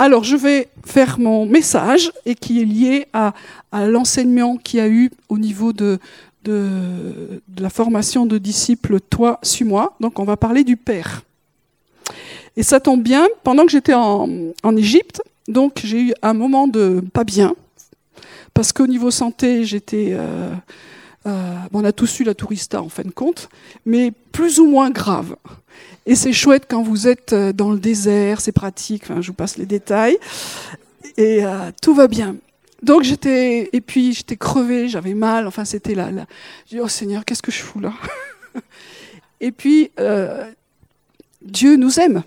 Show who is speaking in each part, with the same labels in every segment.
Speaker 1: Alors, je vais faire mon message et qui est lié à, l'enseignement qu'il y a eu au niveau de, la formation de disciples Toi, suis-moi. Donc, on va parler du Père. Et ça tombe bien, pendant que j'étais en, en Égypte, donc j'ai eu un moment de pas bien, parce qu'au niveau santé, j'étais... Euh, euh, on a tous eu la tourista en fin de compte, mais plus ou moins grave. Et c'est chouette quand vous êtes euh, dans le désert, c'est pratique, je vous passe les détails, et tout va bien. Donc j'étais, et puis j'étais crevée, j'avais mal, enfin c'était là. là. Dis, oh Seigneur, qu'est-ce que je fous là? Et puis, Dieu nous aime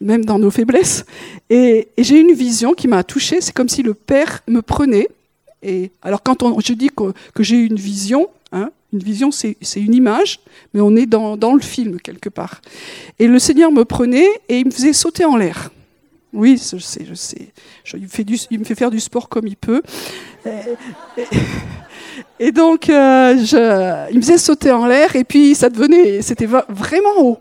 Speaker 1: même dans nos faiblesses. Et, j'ai une vision qui m'a touchée. C'est comme si le Père me prenait. Et alors quand on, je dis que, j'ai une vision, hein, une vision c'est une image, mais on est dans, dans, le film quelque part. Et le Seigneur me prenait et il me faisait sauter en l'air. Oui, je sais, je sais. il, me fait du, il, me fait faire du sport comme il peut. Et, donc, euh, je, il me faisait sauter en l'air et puis ça devenait, c'était vraiment haut.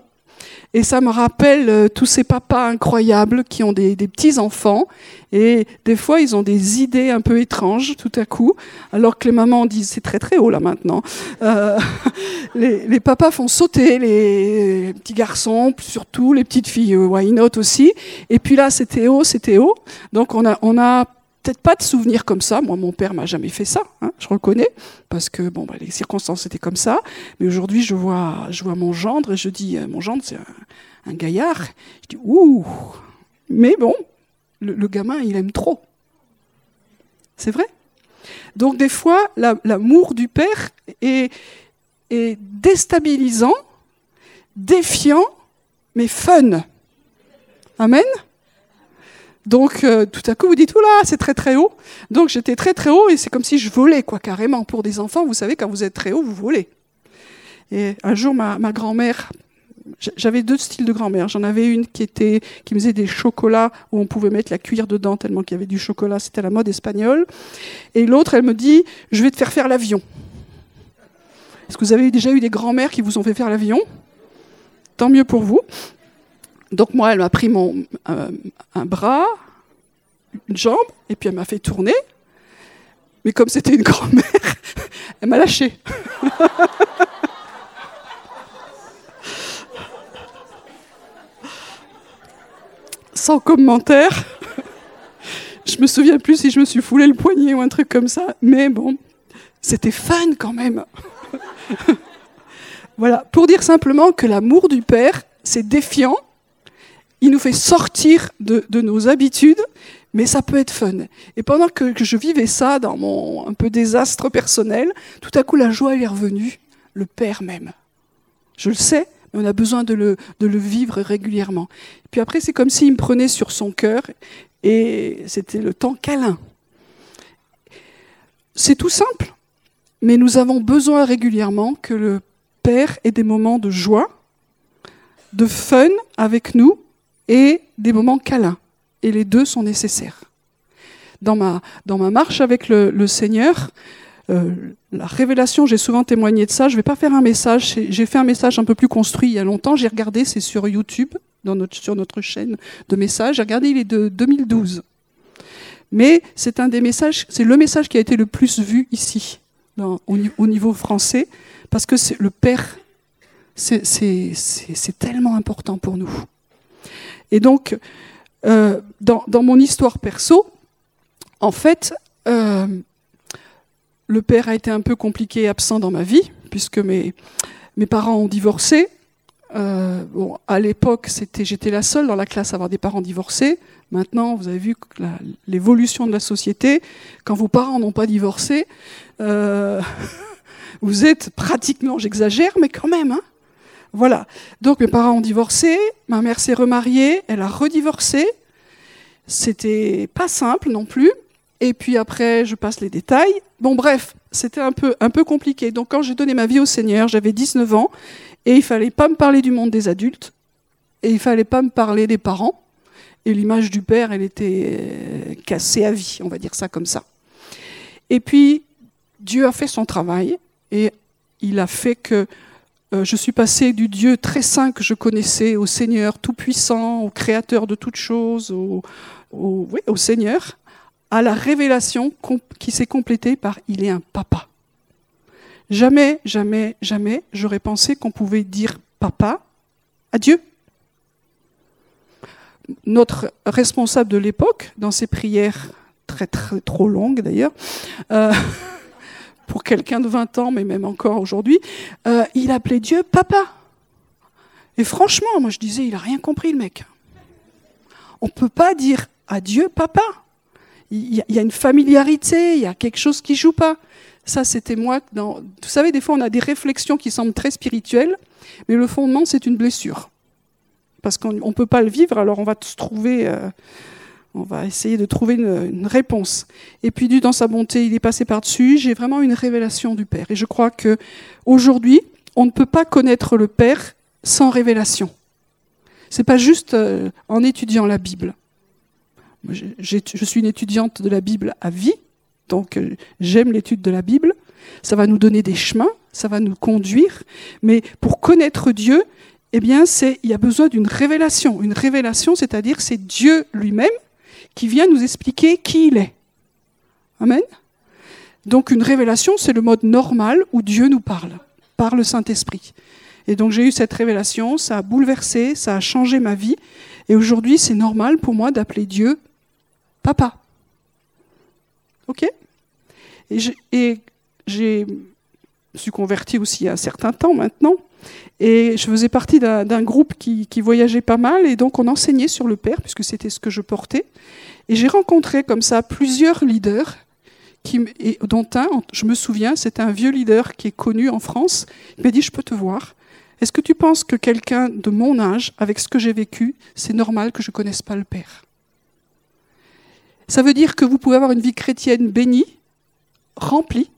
Speaker 1: Et ça me rappelle euh, tous ces papas incroyables qui ont des, petits-enfants. Et des fois, ils ont des idées un peu étranges tout à coup, alors que les mamans disent c'est très très haut là maintenant. Euh, les, papas font sauter les petits garçons, surtout les petites filles, euh, why not aussi? Et puis là, c'était haut, c'était haut. Donc on a, on a peut-être pas de souvenirs comme ça. Moi, mon père m'a jamais fait ça, hein, je reconnais, parce que bon, bah, les circonstances étaient comme ça. Mais aujourd'hui, je vois, je vois mon gendre et je dis, euh, mon gendre, c'est un, gaillard. Je dis, ouh. Mais bon, le, gamin, il aime trop. C'est vrai? Donc des fois, l'amour du père est, est déstabilisant, défiant, mais fun. Amen? Donc euh, tout à coup vous dites oula c'est très très haut. Donc j'étais très très haut et c'est comme si je volais quoi carrément. Pour des enfants vous savez quand vous êtes très haut vous volez. Et un jour ma, grand-mère, j'avais deux styles de grand-mère. J'en avais une qui était qui faisait des chocolats où on pouvait mettre la cuillère dedans tellement qu'il y avait du chocolat. C'était la mode espagnole. Et l'autre elle me dit je vais te faire faire l'avion. Est-ce que vous avez déjà eu des grand-mères qui vous ont fait faire l'avion? Tant mieux pour vous. Donc moi, elle m'a pris mon, euh, un bras, une jambe, et puis elle m'a fait tourner. Mais comme c'était une grand-mère, elle m'a lâché. Sans commentaire. Je me souviens plus si je me suis foulé le poignet ou un truc comme ça, mais bon, c'était fun quand même. voilà, pour dire simplement que l'amour du Père, c'est défiant, il nous fait sortir de, nos habitudes, mais ça peut être fun. Et pendant que, je vivais ça dans mon un peu désastre personnel, tout à coup la joie est revenue, le Père même. Je le sais, mais on a besoin de le, de le vivre régulièrement. Et puis après, c'est comme s'il me prenait sur son cœur, et c'était le temps câlin. C'est tout simple, mais nous avons besoin régulièrement que le Père ait des moments de joie, de fun avec nous, et des moments câlins. Et les deux sont nécessaires. Dans ma, dans ma marche avec le, Seigneur, euh, la révélation, j'ai souvent témoigné de ça. Je ne vais pas faire un message. J'ai fait un message un peu plus construit il y a longtemps. J'ai regardé, c'est sur YouTube, sur notre chaîne de messages. J'ai regardé, il est de 2012. Mais c'est un des messages, c'est le message qui a été le plus vu ici, au, au, niveau français, parce que le Père, c'est tellement important pour nous. Et donc, euh, dans, mon histoire perso, en fait, euh, le père a été un peu compliqué et absent dans ma vie, puisque mes, mes parents ont divorcé. Euh, bon, à l'époque, c'était, j'étais la seule dans la classe à avoir des parents divorcés. Maintenant, vous avez vu l'évolution de la société. Quand vos parents n'ont pas divorcé, vous êtes pratiquement, j'exagère, mais quand même, hein, voilà. Donc mes parents ont divorcé, ma mère s'est remariée, elle a redivorcé. C'était pas simple non plus. Et puis après, je passe les détails. Bon, bref, c'était un peu, un peu compliqué. Donc quand j'ai donné ma vie au Seigneur, j'avais 19 ans, et il fallait pas me parler du monde des adultes, et il fallait pas me parler des parents. Et l'image du père, elle était euh, cassée à vie, on va dire ça comme ça. Et puis, Dieu a fait son travail, et il a fait que euh, je suis passé du Dieu très saint que je connaissais au Seigneur tout-puissant, au Créateur de toutes choses, au, Seigneur, à la révélation qui s'est complétée par Il est un papa. Jamais, jamais, jamais, j'aurais pensé qu'on pouvait dire papa à Dieu. Notre responsable de l'époque, dans ses prières très, très trop longues d'ailleurs, euh, pour quelqu'un de 20 ans, mais même encore aujourd'hui, euh, il appelait Dieu papa. Et franchement, moi je disais, il n'a rien compris le mec. On ne peut pas dire à Dieu papa. Il y, a une familiarité, il y a quelque chose qui joue pas. Ça, c'était moi. Dans... Vous savez, des fois, on a des réflexions qui semblent très spirituelles, mais le fondement, c'est une blessure. Parce qu'on ne peut pas le vivre, alors on va se trouver. Euh, on va essayer de trouver une, réponse. Et puis, Dieu, dans sa bonté, il est passé par-dessus. J'ai vraiment une révélation du Père. Et je crois que aujourd'hui, on ne peut pas connaître le Père sans révélation. C'est pas juste euh, en étudiant la Bible. je suis une étudiante de la Bible à vie, donc euh, j'aime l'étude de la Bible. Ça va nous donner des chemins, ça va nous conduire. Mais pour connaître Dieu, eh bien, il y a besoin d'une révélation. Une révélation, c'est-à-dire c'est Dieu lui-même qui vient nous expliquer qui il est. Amen. Donc une révélation, c'est le mode normal où Dieu nous parle, par le Saint-Esprit. Et donc j'ai eu cette révélation, ça a bouleversé, ça a changé ma vie. Et aujourd'hui, c'est normal pour moi d'appeler Dieu papa. OK? Et j'ai je suis convertie aussi il y a un certain temps maintenant. Et je faisais partie d'un groupe qui, voyageait pas mal, et donc on enseignait sur le Père, puisque c'était ce que je portais. Et j'ai rencontré comme ça plusieurs leaders, dont un, je me souviens, c'était un vieux leader qui est connu en France. Il m'a dit, je peux te voir. Est-ce que tu penses que quelqu'un de mon âge, avec ce que j'ai vécu, c'est normal que je ne connaisse pas le Père? Ça veut dire que vous pouvez avoir une vie chrétienne bénie, remplie,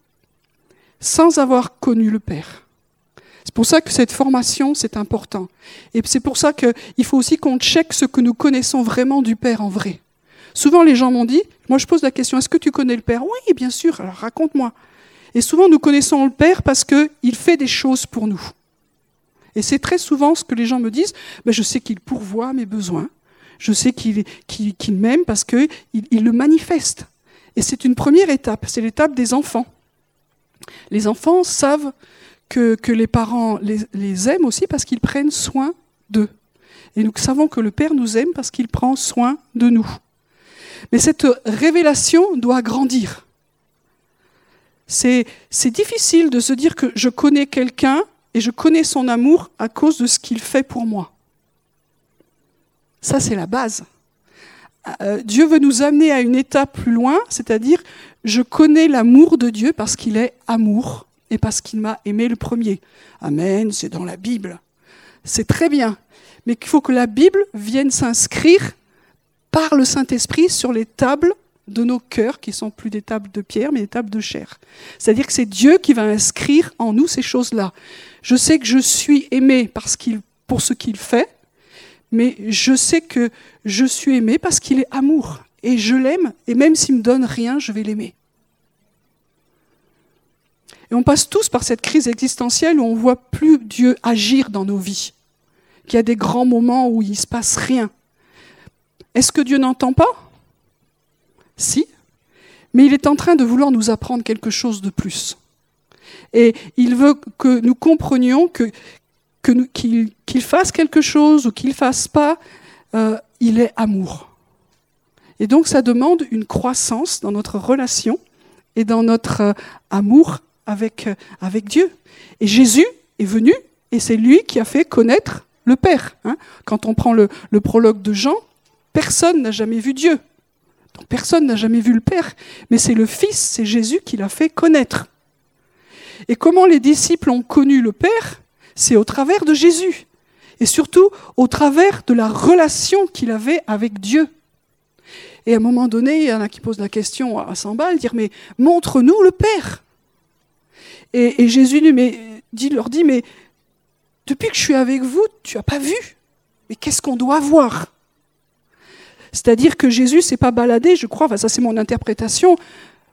Speaker 1: sans avoir connu le Père. C'est pour ça que cette formation, c'est important. Et c'est pour ça qu'il faut aussi qu'on check ce que nous connaissons vraiment du Père en vrai. Souvent, les gens m'ont dit, moi je pose la question, est-ce que tu connais le Père? Oui, bien sûr, alors raconte-moi. Et souvent, nous connaissons le Père parce qu'il fait des choses pour nous. Et c'est très souvent ce que les gens me disent, ben, je sais qu'il pourvoit mes besoins, je sais qu'il m'aime parce qu'il il le manifeste. Et c'est une première étape, c'est l'étape des enfants. Les enfants savent que, les parents les, aiment aussi parce qu'ils prennent soin d'eux. Et nous savons que le Père nous aime parce qu'il prend soin de nous. Mais cette révélation doit grandir. C'est difficile de se dire que je connais quelqu'un et je connais son amour à cause de ce qu'il fait pour moi. Ça, c'est la base. Euh, Dieu veut nous amener à une étape plus loin, c'est-à-dire je connais l'amour de Dieu parce qu'il est amour et parce qu'il m'a aimé le premier. Amen, c'est dans la Bible. C'est très bien. Mais il faut que la Bible vienne s'inscrire par le Saint-Esprit sur les tables de nos cœurs, qui sont plus des tables de pierre, mais des tables de chair. C'est-à-dire que c'est Dieu qui va inscrire en nous ces choses-là. Je sais que je suis aimé parce qu'il, pour ce qu'il fait, mais je sais que je suis aimé parce qu'il est amour. Et je l'aime, et même s'il me donne rien, je vais l'aimer. Et on passe tous par cette crise existentielle où on voit plus Dieu agir dans nos vies, qu'il y a des grands moments où il ne se passe rien. Est-ce que Dieu n'entend pas? Si, mais il est en train de vouloir nous apprendre quelque chose de plus. Et il veut que nous comprenions qu'il, fasse quelque chose ou qu'il ne fasse pas, euh, il est amour. Et donc ça demande une croissance dans notre relation et dans notre euh, amour avec, euh, avec Dieu. Et Jésus est venu et c'est lui qui a fait connaître le Père. Hein. Quand on prend le, prologue de Jean, personne n'a jamais vu Dieu. Personne n'a jamais vu le Père, mais c'est le Fils, c'est Jésus qui l'a fait connaître. Et comment les disciples ont connu le Père C'est au travers de Jésus. Et surtout au travers de la relation qu'il avait avec Dieu. Et à un moment donné, il y en a qui posent la question à 100 balles, dire mais montre-nous le Père. Et, Jésus dit, leur dit, mais depuis que je suis avec vous, tu n'as pas vu? Mais qu'est-ce qu'on doit voir? C'est-à-dire que Jésus s'est pas baladé, je crois, ça c'est mon interprétation,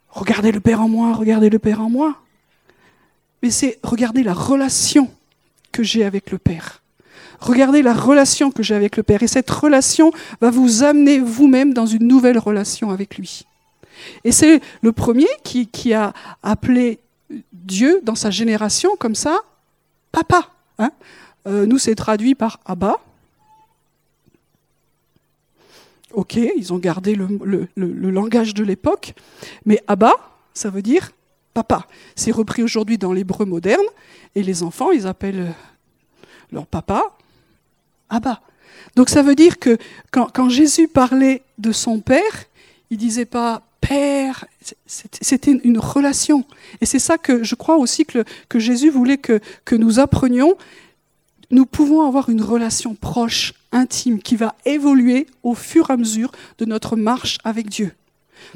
Speaker 1: regardez le Père en moi, regardez le Père en moi. Mais c'est regarder la relation que j'ai avec le Père. Regardez la relation que j'ai avec le Père. Et cette relation va vous amener vous-même dans une nouvelle relation avec lui. Et c'est le premier qui, qui, a appelé Dieu dans sa génération comme ça, papa. Hein. Euh, nous, c'est traduit par Abba. Ok, ils ont gardé le, langage de l'époque, mais Abba, ça veut dire papa. C'est repris aujourd'hui dans l'hébreu moderne, et les enfants, ils appellent leur papa Abba. Donc ça veut dire que quand, quand Jésus parlait de son Père, il disait pas Père, c'était une relation. Et c'est ça que je crois aussi que, que Jésus voulait que, que nous apprenions. Nous pouvons avoir une relation proche, intime, qui va évoluer au fur et à mesure de notre marche avec Dieu.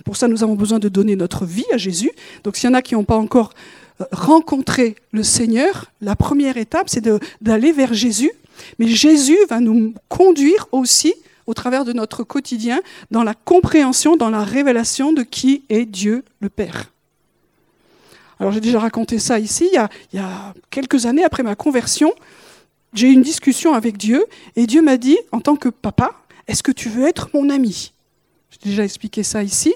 Speaker 1: Pour ça, nous avons besoin de donner notre vie à Jésus. Donc s'il y en a qui n'ont pas encore euh, rencontré le Seigneur, la première étape, c'est d'aller vers Jésus. Mais Jésus va nous conduire aussi au travers de notre quotidien dans la compréhension, dans la révélation de qui est Dieu le Père. Alors j'ai déjà raconté ça ici, il y, a, quelques années après ma conversion, j'ai eu une discussion avec Dieu et Dieu m'a dit, en tant que papa, est-ce que tu veux être mon ami? J'ai déjà expliqué ça ici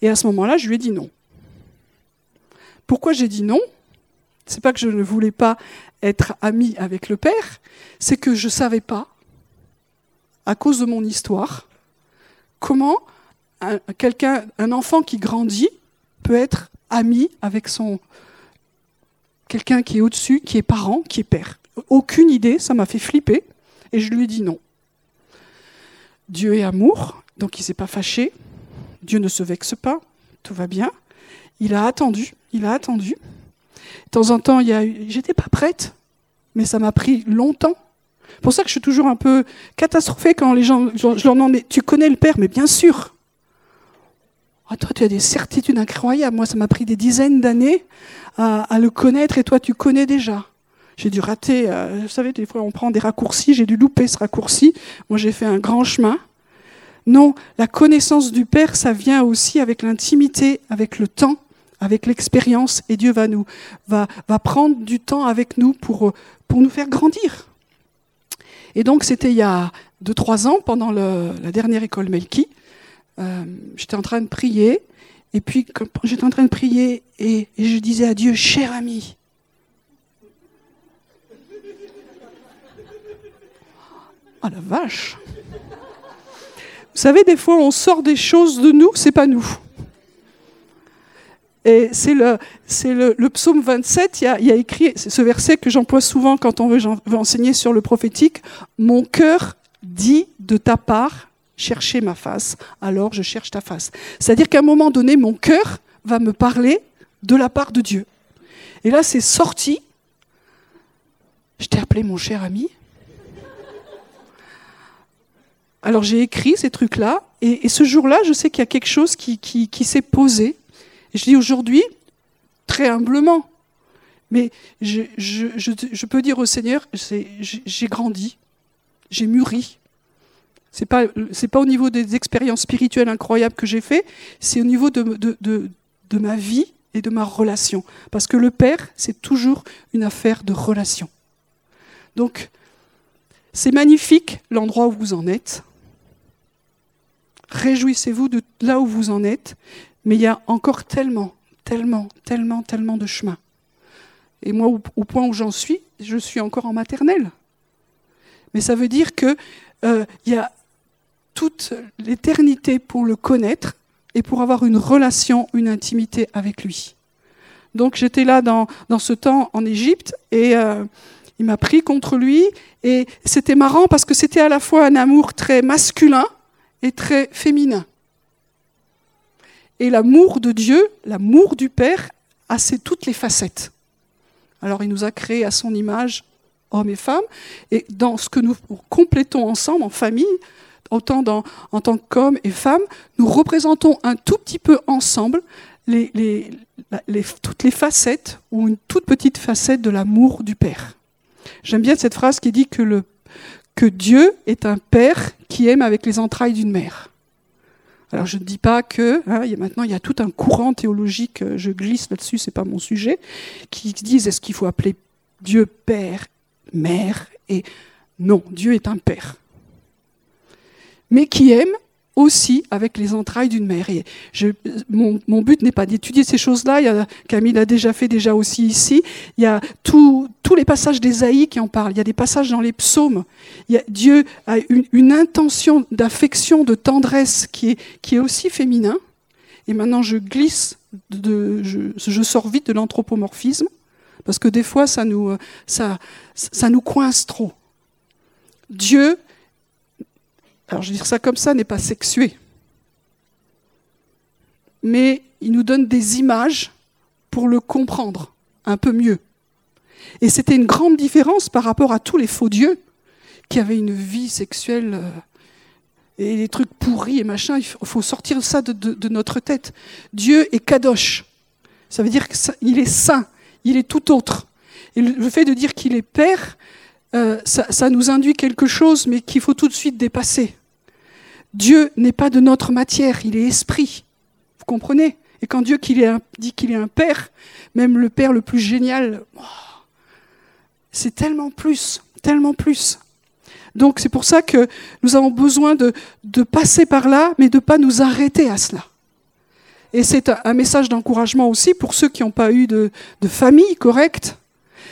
Speaker 1: et à ce moment-là, je lui ai dit non. Pourquoi j'ai dit non? C'est pas que je ne voulais pas être ami avec le Père, c'est que je ne savais pas à cause de mon histoire, comment un, enfant qui grandit peut être ami avec son quelqu'un qui est au-dessus, qui est parent, qui est père. Aucune idée, ça m'a fait flipper, et je lui ai dit non. Dieu est amour, donc il s'est pas fâché. Dieu ne se vexe pas, tout va bien. Il a attendu, il a attendu. De temps en temps, il y j'étais pas prête, mais ça m'a pris longtemps c'est pour ça que je suis toujours un peu catastrophée quand les gens, je leur demande, tu connais le Père? Mais bien sûr. Ah, toi, tu as des certitudes incroyables. Moi, ça m'a pris des dizaines d'années à, le connaître et toi, tu connais déjà. J'ai dû rater, euh, vous savez, des fois, on prend des raccourcis, j'ai dû louper ce raccourci. Moi, j'ai fait un grand chemin. Non, la connaissance du Père, ça vient aussi avec l'intimité, avec le temps, avec l'expérience, et Dieu va nous, va, va prendre du temps avec nous pour, pour nous faire grandir. Et donc, c'était il y a 2-3 ans, pendant la dernière école Melki. Euh, j'étais en train de prier. Et puis, j'étais en train de prier et, je disais à Dieu, cher ami, Ah la vache Vous savez, des fois, on sort des choses de nous, c'est pas nous. Et c'est le, psaume 27, il y a, écrit ce verset que j'emploie souvent quand on veut, enseigner sur le prophétique. Mon cœur dit de ta part, chercher ma face, alors je cherche ta face. C'est-à-dire qu'à un moment donné, mon cœur va me parler de la part de Dieu. Et là, c'est sorti. Je t'ai appelé mon cher ami. Alors j'ai écrit ces trucs-là, et, ce jour-là, je sais qu'il y a quelque chose qui s'est posé je dis aujourd'hui, très humblement, mais je, peux dire au Seigneur, j'ai grandi, j'ai mûri. Ce n'est pas, pas au niveau des expériences spirituelles incroyables que j'ai fait, c'est au niveau de, de, de ma vie et de ma relation. Parce que le Père, c'est toujours une affaire de relation. Donc, c'est magnifique l'endroit où vous en êtes. Réjouissez-vous de là où vous en êtes. Mais il y a encore tellement, tellement, tellement, tellement de chemin. Et moi, au, point où j'en suis, je suis encore en maternelle. Mais ça veut dire qu'il euh, y a toute l'éternité pour le connaître et pour avoir une relation, une intimité avec lui. Donc j'étais là dans, ce temps en Égypte et euh, il m'a pris contre lui et c'était marrant parce que c'était à la fois un amour très masculin et très féminin. Et l'amour de Dieu, l'amour du Père, a ses, toutes les facettes. Alors il nous a créés à son image, hommes et femmes, et dans ce que nous complétons ensemble en famille, en tant qu'hommes et femmes, nous représentons un tout petit peu ensemble toutes les facettes ou une toute petite facette de l'amour du Père. J'aime bien cette phrase qui dit que Dieu est un Père qui aime avec les entrailles d'une mère. Alors je ne dis pas que hein, y a maintenant il y a tout un courant théologique, euh, je glisse là-dessus, c'est pas mon sujet, qui disent est-ce qu'il faut appeler Dieu Père mère. Et non, Dieu est un père. Mais qui aime aussi avec les entrailles d'une mère. Et mon, but n'est pas d'étudier ces choses-là. Il a, Camille l'a déjà fait déjà aussi ici. Il y a tout, tous les passages d'Ésaïe qui en parlent. Il y a des passages dans les psaumes. Dieu a une, intention d'affection, de tendresse qui est, qui est aussi féminin. Et maintenant, je glisse, je, je sors vite de l'anthropomorphisme parce que des fois, ça nous, ça, ça nous coince trop. Dieu alors je vais dire ça comme ça, n'est pas sexué. Mais il nous donne des images pour le comprendre un peu mieux. Et c'était une grande différence par rapport à tous les faux dieux qui avaient une vie sexuelle euh, et des trucs pourris et machin. Il faut sortir ça de, de, de notre tête. Dieu est kadosh. Ça veut dire qu'il est saint, il est tout autre. Et le fait de dire qu'il est père, euh, ça, nous induit quelque chose, mais qu'il faut tout de suite dépasser. Dieu n'est pas de notre matière, il est esprit. Vous comprenez? Et quand Dieu dit qu'il est un père, même le père le plus génial, oh, c'est tellement plus, tellement plus. Donc c'est pour ça que nous avons besoin de, passer par là, mais de ne pas nous arrêter à cela. Et c'est un message d'encouragement aussi pour ceux qui n'ont pas eu de famille correcte,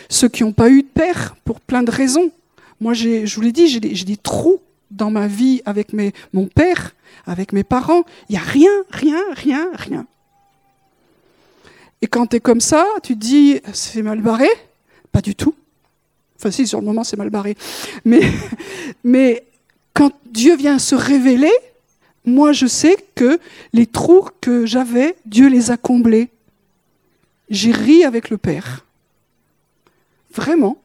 Speaker 1: ceux qui n'ont pas eu de père pour plein de raisons. Moi, je vous l'ai dit, j'ai des, trous dans ma vie avec mon père, avec mes parents. Il n'y a rien, rien, rien, rien. Et quand tu es comme ça, tu te dis, c'est mal barré? Pas du tout. Enfin si, sur le moment, c'est mal barré. Mais quand Dieu vient se révéler, moi, je sais que les trous que j'avais, Dieu les a comblés. J'ai ri avec le Père. Vraiment,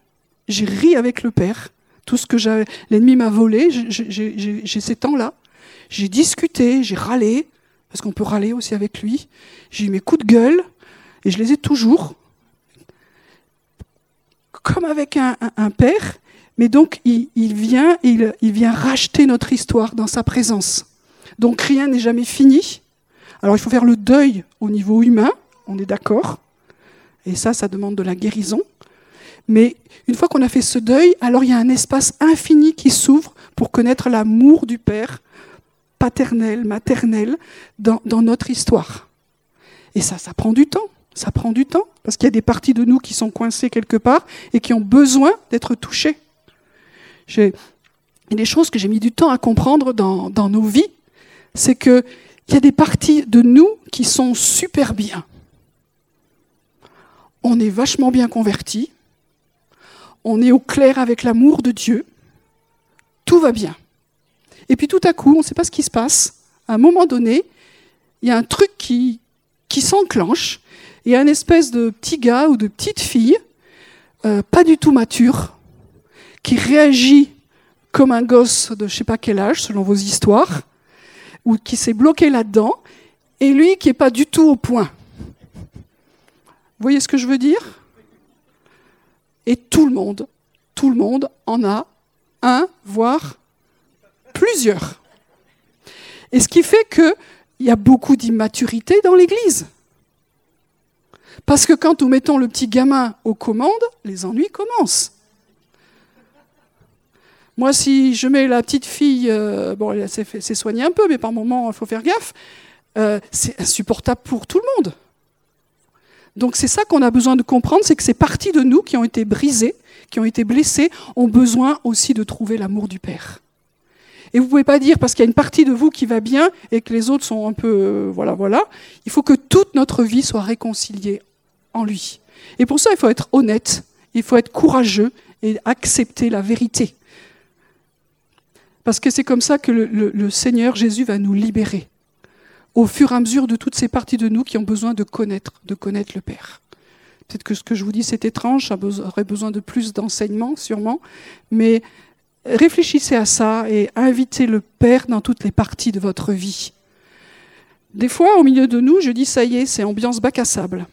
Speaker 1: j'ai ri avec le Père. Tout ce que l'ennemi m'a volé, j'ai ces temps-là. J'ai discuté, j'ai râlé, parce qu'on peut râler aussi avec lui. J'ai eu mes coups de gueule, et je les ai toujours. Comme avec un, père, mais donc il, il vient, il, il vient racheter notre histoire dans sa présence. Donc rien n'est jamais fini. Alors il faut faire le deuil au niveau humain, on est d'accord. Et ça, ça demande de la guérison. Mais une fois qu'on a fait ce deuil, alors il y a un espace infini qui s'ouvre pour connaître l'amour du Père, paternel, maternel, dans, notre histoire. Et ça, ça prend du temps. Ça prend du temps, parce qu'il y a des parties de nous qui sont coincées quelque part et qui ont besoin d'être touchées. A des choses que j'ai mis du temps à comprendre dans, dans nos vies, c'est qu'il y a des parties de nous qui sont super bien. On est vachement bien convertis, on est au clair avec l'amour de Dieu, tout va bien. Et puis tout à coup, on ne sait pas ce qui se passe. À un moment donné, il y a un truc qui, s'enclenche. Il y a une espèce de petit gars ou de petite fille, euh, pas du tout mature, qui réagit comme un gosse de je sais pas quel âge, selon vos histoires, ou qui s'est bloqué là-dedans, et lui qui n'est pas du tout au point. Vous voyez ce que je veux dire? Et tout le monde, tout le monde en a un, voire plusieurs. Et ce qui fait qu'il y a beaucoup d'immaturité dans l'Église. Parce que quand nous mettons le petit gamin aux commandes, les ennuis commencent. Moi, si je mets la petite fille, euh, bon, elle s'est soignée un peu, mais par moment, il faut faire gaffe, euh, c'est insupportable pour tout le monde. Donc c'est ça qu'on a besoin de comprendre, c'est que ces parties de nous qui ont été brisées, qui ont été blessées, ont besoin aussi de trouver l'amour du Père. Et vous ne pouvez pas dire parce qu'il y a une partie de vous qui va bien et que les autres sont un peu euh, voilà voilà. Il faut que toute notre vie soit réconciliée en lui. Et pour ça, il faut être honnête, il faut être courageux et accepter la vérité. Parce que c'est comme ça que le, Seigneur Jésus va nous libérer au fur et à mesure de toutes ces parties de nous qui ont besoin de connaître, de connaître le Père. Peut-être que ce que je vous dis, c'est étrange, ça aurait besoin de plus d'enseignement, sûrement, mais réfléchissez à ça et invitez le Père dans toutes les parties de votre vie. Des fois, au milieu de nous, je dis, ça y est, c'est ambiance bac à sable.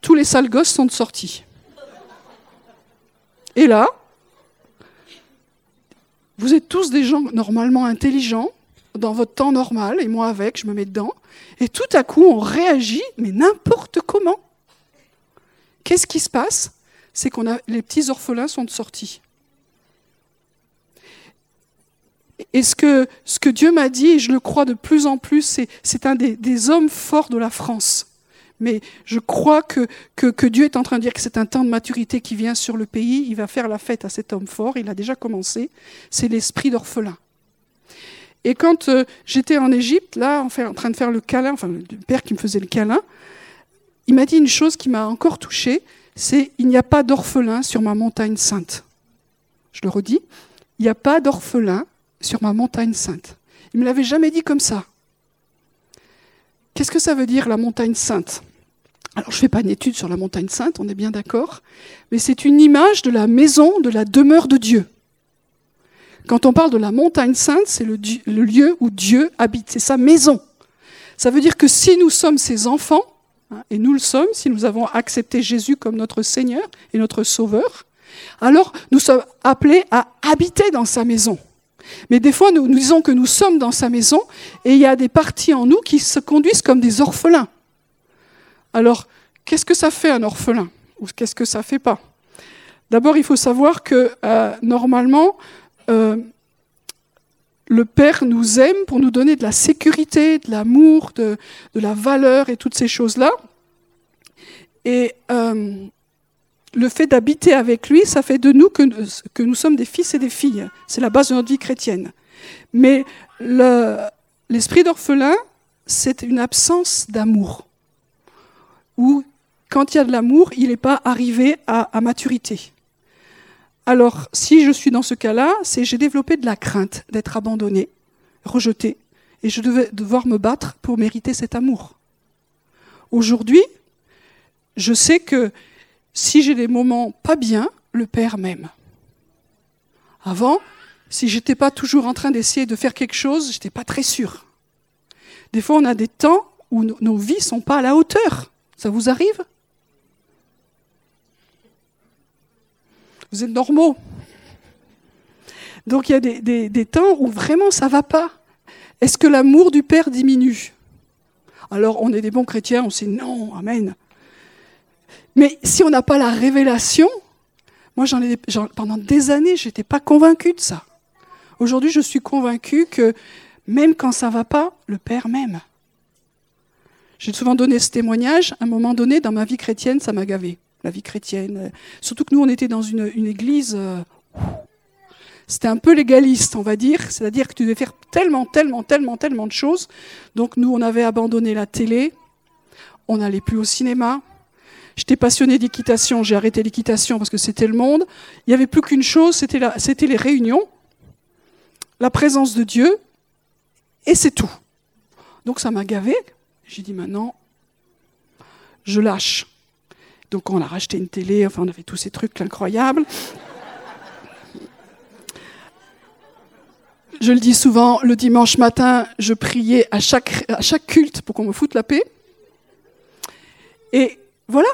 Speaker 1: Tous les sales gosses sont sortis. Et là, vous êtes tous des gens normalement intelligents, dans votre temps normal, et moi avec, je me mets dedans, et tout à coup, on réagit, mais n'importe comment. Qu'est-ce qui se passe? C'est qu'on a les petits orphelins sont sortis. Et ce que, ce que Dieu m'a dit, et je le crois de plus en plus, c'est, c'est un des, des, hommes forts de la France. Mais je crois que, que, que, Dieu est en train de dire que c'est un temps de maturité qui vient sur le pays. Il va faire la fête à cet homme fort. Il a déjà commencé. C'est l'esprit d'orphelin. Et quand euh, j'étais en Égypte, là, en, en train de faire le câlin, enfin, le père qui me faisait le câlin, il m'a dit une chose qui m'a encore touchée c'est il n'y a pas d'orphelin sur ma montagne sainte. Je le redis, il n'y a pas d'orphelin sur ma montagne sainte. Il ne me l'avait jamais dit comme ça. Qu'est-ce que ça veut dire la montagne sainte? Alors je ne fais pas une étude sur la montagne sainte, on est bien d'accord, mais c'est une image de la maison, de la demeure de Dieu. Quand on parle de la montagne sainte, c'est le, lieu où Dieu habite, c'est sa maison. Ça veut dire que si nous sommes ses enfants, hein, et nous le sommes, si nous avons accepté Jésus comme notre Seigneur et notre Sauveur, alors nous sommes appelés à habiter dans sa maison. Mais des fois, nous, disons que nous sommes dans sa maison et il y a des parties en nous qui se conduisent comme des orphelins. Alors, qu'est-ce que ça fait un orphelin? Ou qu'est-ce que ça fait pas? D'abord, il faut savoir que euh, normalement, euh, le Père nous aime pour nous donner de la sécurité, de l'amour, de, la valeur et toutes ces choses-là. Et euh, le fait d'habiter avec lui, ça fait de nous que, nous sommes des fils et des filles. C'est la base de notre vie chrétienne. Mais l'esprit d'orphelin, c'est une absence d'amour. Ou quand il y a de l'amour, il n'est pas arrivé à, maturité. Alors, si je suis dans ce cas-là, c'est j'ai développé de la crainte d'être abandonné, rejeté, et je devais devoir me battre pour mériter cet amour. Aujourd'hui, je sais que si j'ai des moments pas bien, le Père m'aime. Avant, si j'étais pas toujours en train d'essayer de faire quelque chose, j'étais pas très sûr. Des fois, on a des temps où nos vies sont pas à la hauteur. Ça vous arrive? Vous êtes normaux. Donc il y a des, temps où vraiment ça va pas. Est-ce que l'amour du Père diminue? Alors on est des bons chrétiens, on sait non, amen. Mais si on n'a pas la révélation, moi j'en ai pendant des années, j'étais pas convaincue de ça. Aujourd'hui, je suis convaincue que même quand ça va pas, le Père m'aime. J'ai souvent donné ce témoignage. À un moment donné, dans ma vie chrétienne, ça m'a gavé. La vie chrétienne. Surtout que nous, on était dans une, église. Euh, c'était un peu légaliste, on va dire. C'est-à-dire que tu devais faire tellement, tellement, tellement, tellement de choses. Donc nous, on avait abandonné la télé. On n'allait plus au cinéma. J'étais passionné d'équitation, j'ai arrêté l'équitation parce que c'était le monde. Il n'y avait plus qu'une chose, c'était les réunions, la présence de Dieu, et c'est tout. Donc ça m'a gavé. J'ai dit maintenant, je lâche. Donc on a racheté une télé, enfin on avait tous ces trucs incroyables. Je le dis souvent, le dimanche matin, je priais à chaque, à chaque culte pour qu'on me foute la paix. Et voilà.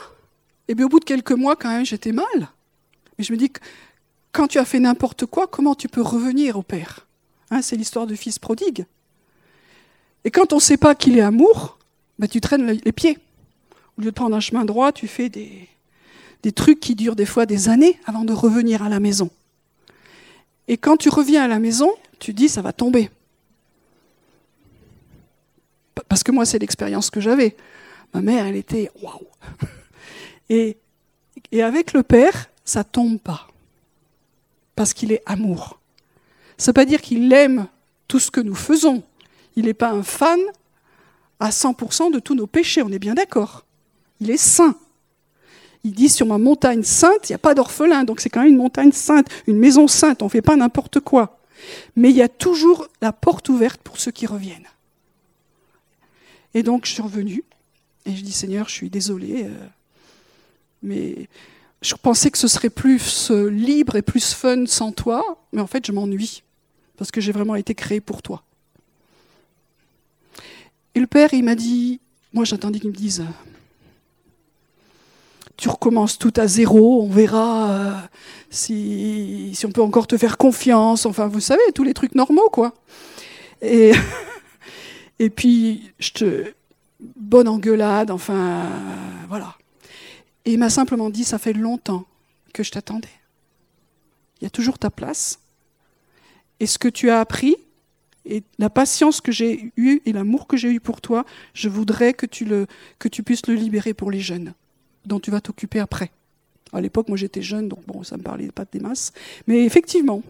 Speaker 1: Et bien au bout de quelques mois, quand même, j'étais mal. Mais je me dis quand tu as fait n'importe quoi, comment tu peux revenir au Père? Hein, C'est l'histoire du fils prodigue. Et quand on ne sait pas qu'il est amour, ben tu traînes les pieds. Au lieu de prendre un chemin droit, tu fais des, trucs qui durent des fois des années avant de revenir à la maison. Et quand tu reviens à la maison, tu dis ça va tomber. Parce que moi, c'est l'expérience que j'avais. Ma mère, elle était waouh. Et, et avec le Père, ça tombe pas. Parce qu'il est amour. Ça ne veut pas dire qu'il aime tout ce que nous faisons. Il n'est pas un fan à 100% de tous nos péchés, on est bien d'accord. Il est saint. Il dit sur ma montagne sainte, il n'y a pas d'orphelin, donc c'est quand même une montagne sainte, une maison sainte, on ne fait pas n'importe quoi. Mais il y a toujours la porte ouverte pour ceux qui reviennent. Et donc je suis revenue et je dis Seigneur, je suis désolée, euh, mais je pensais que ce serait plus euh, libre et plus fun sans toi, mais en fait je m'ennuie, parce que j'ai vraiment été créé pour toi. Et le père, il m'a dit, moi j'attendais qu'il me dise, tu recommences tout à zéro, on verra euh, si, on peut encore te faire confiance, enfin vous savez, tous les trucs normaux quoi. Et, et puis, je te, bonne engueulade, enfin, voilà. Et il m'a simplement dit, ça fait longtemps que je t'attendais. Il y a toujours ta place. Et ce que tu as appris, et la patience que j'ai eue et l'amour que j'ai eu pour toi, je voudrais que tu, le, que tu puisses le libérer pour les jeunes, dont tu vas t'occuper après. À l'époque, moi j'étais jeune, donc bon, ça ne me parlait pas des masses. Mais effectivement,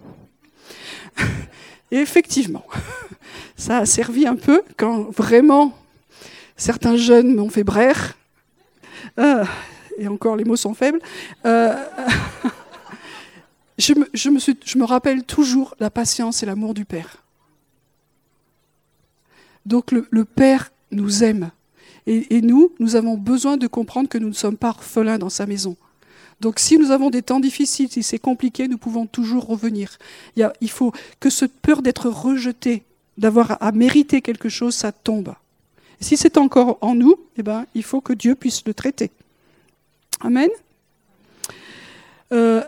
Speaker 1: effectivement, ça a servi un peu quand vraiment certains jeunes m'ont fait brère. Euh, et encore les mots sont faibles. Euh, je, me, rappelle toujours la patience et l'amour du Père. Donc le Père nous aime. Et, nous, nous avons besoin de comprendre que nous ne sommes pas orphelins dans sa maison. Donc si nous avons des temps difficiles, si c'est compliqué, nous pouvons toujours revenir. Il, faut que cette peur d'être rejeté, d'avoir à mériter quelque chose, ça tombe. Si c'est encore en nous, eh ben, il faut que Dieu puisse le traiter. Amen. Euh,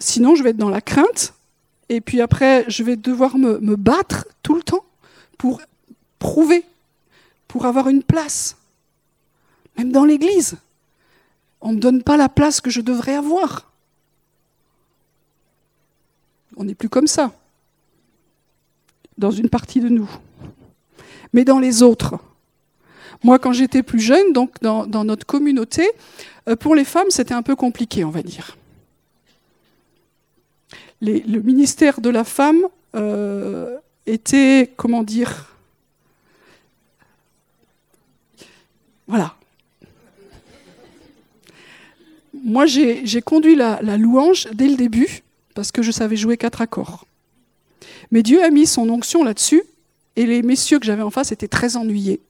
Speaker 1: sinon, je vais être dans la crainte, et puis après, je vais devoir me battre tout le temps pour prouver, pour avoir une place, même dans l'Église. On ne me donne pas la place que je devrais avoir. On n'est plus comme ça, dans une partie de nous. Mais dans les autres. Moi, quand j'étais plus jeune, donc dans, notre communauté, euh, pour les femmes, c'était un peu compliqué, on va dire. Le ministère de la femme euh, était, comment dire, voilà, moi, j'ai conduit la, louange dès le début parce que je savais jouer quatre accords. Mais Dieu a mis son onction là-dessus et les messieurs que j'avais en face étaient très ennuyés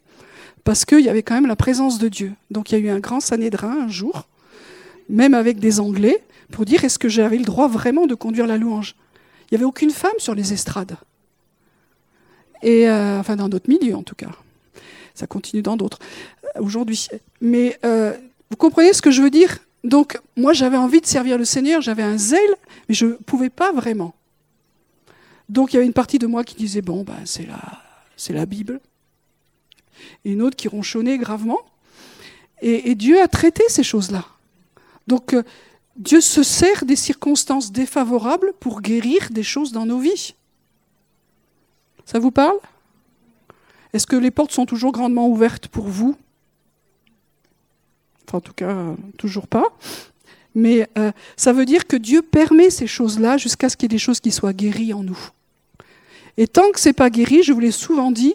Speaker 1: parce qu'il y avait quand même la présence de Dieu. Donc il y a eu un grand sanédrin un jour, même avec des Anglais, pour dire est-ce que j'avais le droit vraiment de conduire la louange? Il n'y avait aucune femme sur les estrades. Et euh, enfin dans d'autres milieux en tout cas. Ça continue dans d'autres euh, aujourd'hui. Mais euh, vous comprenez ce que je veux dire? Donc, moi, j'avais envie de servir le Seigneur, j'avais un zèle, mais je ne pouvais pas vraiment. Donc, il y avait une partie de moi qui disait Bon, ben, c'est la, c'est la Bible. Et une autre qui ronchonnait gravement. Et, Dieu a traité ces choses-là. Donc, euh, Dieu se sert des circonstances défavorables pour guérir des choses dans nos vies. Ça vous parle? Est-ce que les portes sont toujours grandement ouvertes pour vous? En tout cas, toujours pas. Mais euh, ça veut dire que Dieu permet ces choses-là jusqu'à ce qu'il y ait des choses qui soient guéries en nous. Et tant que c'est pas guéri, je vous l'ai souvent dit,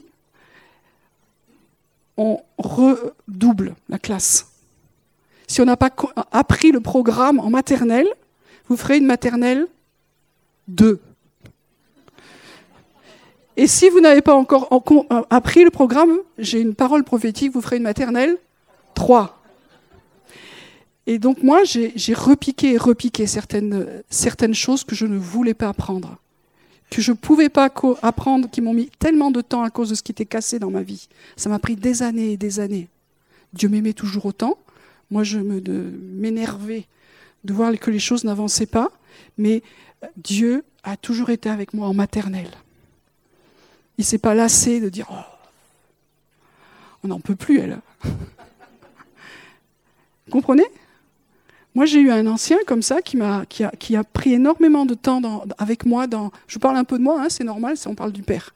Speaker 1: on redouble la classe. Si on n'a pas appris le programme en maternelle, vous ferez une maternelle 2. Et si vous n'avez pas encore appris le programme, j'ai une parole prophétique, vous ferez une maternelle 3. Et donc moi, j'ai repiqué et repiqué certaines, certaines choses que je ne voulais pas apprendre, que je ne pouvais pas apprendre, qui m'ont mis tellement de temps à cause de ce qui était cassé dans ma vie. Ça m'a pris des années et des années. Dieu m'aimait toujours autant. Moi, je m'énervais de voir que les choses n'avançaient pas, mais Dieu a toujours été avec moi en maternelle. Il s'est pas lassé de dire oh, on n'en peut plus, elle. Comprenez? Moi, j'ai eu un ancien comme ça qui, m'a, qui, a, qui a pris énormément de temps avec moi. Dans, je parle un peu de moi, hein, c'est normal, on parle du Père.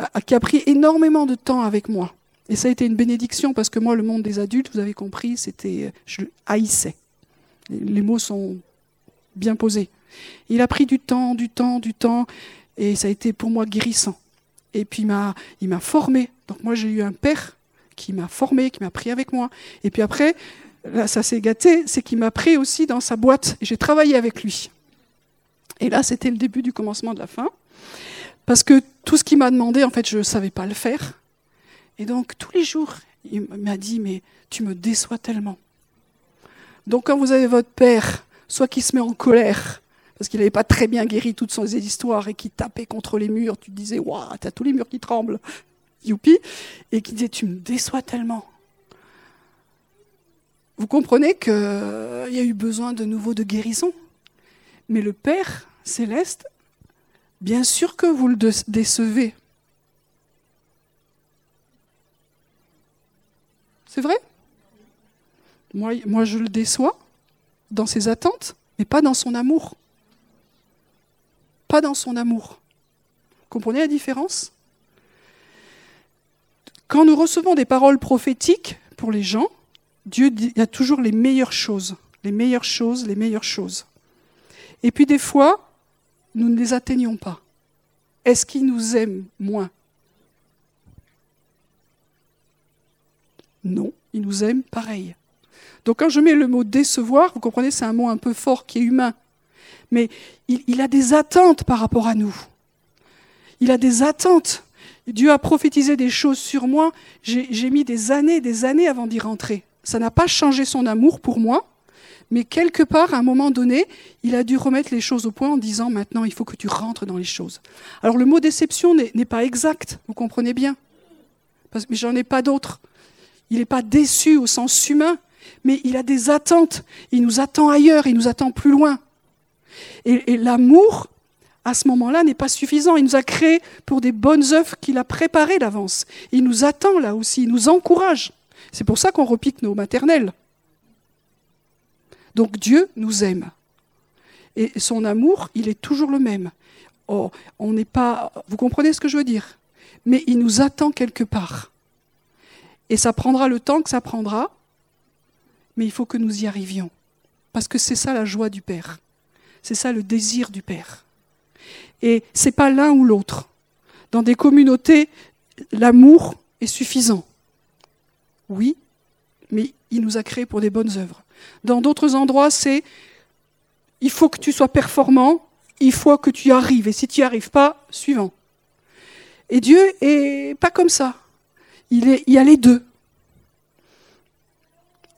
Speaker 1: Euh, qui a pris énormément de temps avec moi. Et ça a été une bénédiction parce que moi, le monde des adultes, vous avez compris, c'était, je haïssais. Les mots sont bien posés. Il a pris du temps, du temps, du temps, et ça a été pour moi guérissant. Et puis il m'a, formé. Donc moi, j'ai eu un père qui m'a formé, qui m'a pris avec moi. Et puis après, là, ça s'est gâté, c'est qu'il m'a pris aussi dans sa boîte j'ai travaillé avec lui. Et là, c'était le début du commencement de la fin. Parce que tout ce qu'il m'a demandé, en fait, je ne savais pas le faire. Et donc, tous les jours, il m'a dit, mais tu me déçois tellement. Donc, quand vous avez votre père, soit qui se met en colère, parce qu'il n'avait pas très bien guéri toutes ses histoires et qui tapait contre les murs, tu disais, waouh, t'as tous les murs qui tremblent, youpi, et qui disait, tu me déçois tellement. Vous comprenez qu'il y a eu besoin de nouveau de guérison. Mais le Père céleste, bien sûr que vous le décevez. C'est vrai? Moi, moi, je le déçois dans ses attentes, mais pas dans son amour. Pas dans son amour. Comprenez la différence? Quand nous recevons des paroles prophétiques pour les gens, Dieu dit, il y a toujours les meilleures choses, les meilleures choses, les meilleures choses. Et puis des fois, nous ne les atteignons pas. Est-ce qu'il nous aime moins? Non, il nous aime pareil. Donc quand je mets le mot décevoir, vous comprenez, c'est un mot un peu fort qui est humain. Mais il, a des attentes par rapport à nous. Il a des attentes. Dieu a prophétisé des choses sur moi. J'ai mis des années, des années avant d'y rentrer. Ça n'a pas changé son amour pour moi, mais quelque part, à un moment donné, il a dû remettre les choses au point en disant maintenant, il faut que tu rentres dans les choses. Alors le mot déception n'est pas exact, vous comprenez bien, parce que j'en ai pas d'autres. Il n'est pas déçu au sens humain, mais il a des attentes. Il nous attend ailleurs, il nous attend plus loin. Et, l'amour, à ce moment-là, n'est pas suffisant. Il nous a créés pour des bonnes œuvres qu'il a préparées d'avance. Il nous attend là aussi, il nous encourage. C'est pour ça qu'on repique nos maternelles. Donc Dieu nous aime. Et son amour, il est toujours le même. Oh, on n'est pas. Vous comprenez ce que je veux dire? Mais il nous attend quelque part. Et ça prendra le temps que ça prendra, mais il faut que nous y arrivions. Parce que c'est ça la joie du Père. C'est ça le désir du Père. Et ce n'est pas l'un ou l'autre. Dans des communautés, l'amour est suffisant. Oui, mais il nous a créés pour des bonnes œuvres. Dans d'autres endroits, c'est il faut que tu sois performant, il faut que tu y arrives. Et si tu n'y arrives pas, suivant. Et Dieu est pas comme ça. Il, y a les deux.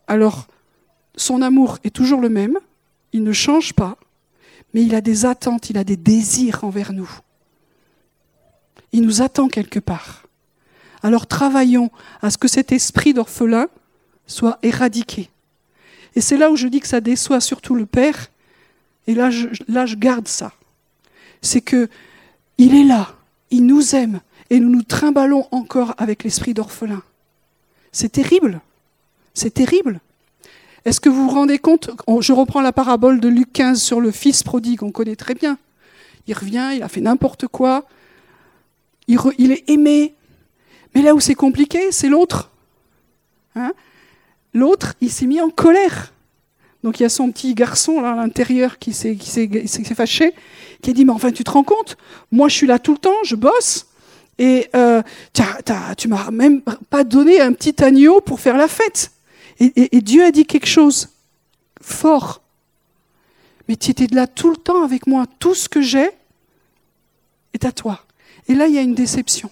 Speaker 1: Alors, son amour est toujours le même, il ne change pas, mais il a des attentes, il a des désirs envers nous. Il nous attend quelque part. Alors travaillons à ce que cet esprit d'orphelin soit éradiqué. Et c'est là où je dis que ça déçoit surtout le Père, et là je, là je garde ça. C'est que il est là, il nous aime, et nous nous trimballons encore avec l'esprit d'orphelin. C'est terrible. C'est terrible. Est-ce que vous vous rendez compte Je reprends la parabole de Luc 15 sur le fils prodigue, on connaît très bien. Il revient, il a fait n'importe quoi, il, est aimé. Mais là où c'est compliqué, c'est l'autre. Hein? L'autre, il s'est mis en colère. Donc il y a son petit garçon là à l'intérieur qui s'est fâché, qui a dit mais enfin tu te rends compte? Moi je suis là tout le temps, je bosse, et euh, tu m'as même pas donné un petit agneau pour faire la fête. Et, Dieu a dit quelque chose fort. Mais tu étais là tout le temps avec moi. Tout ce que j'ai est à toi. Et là, il y a une déception.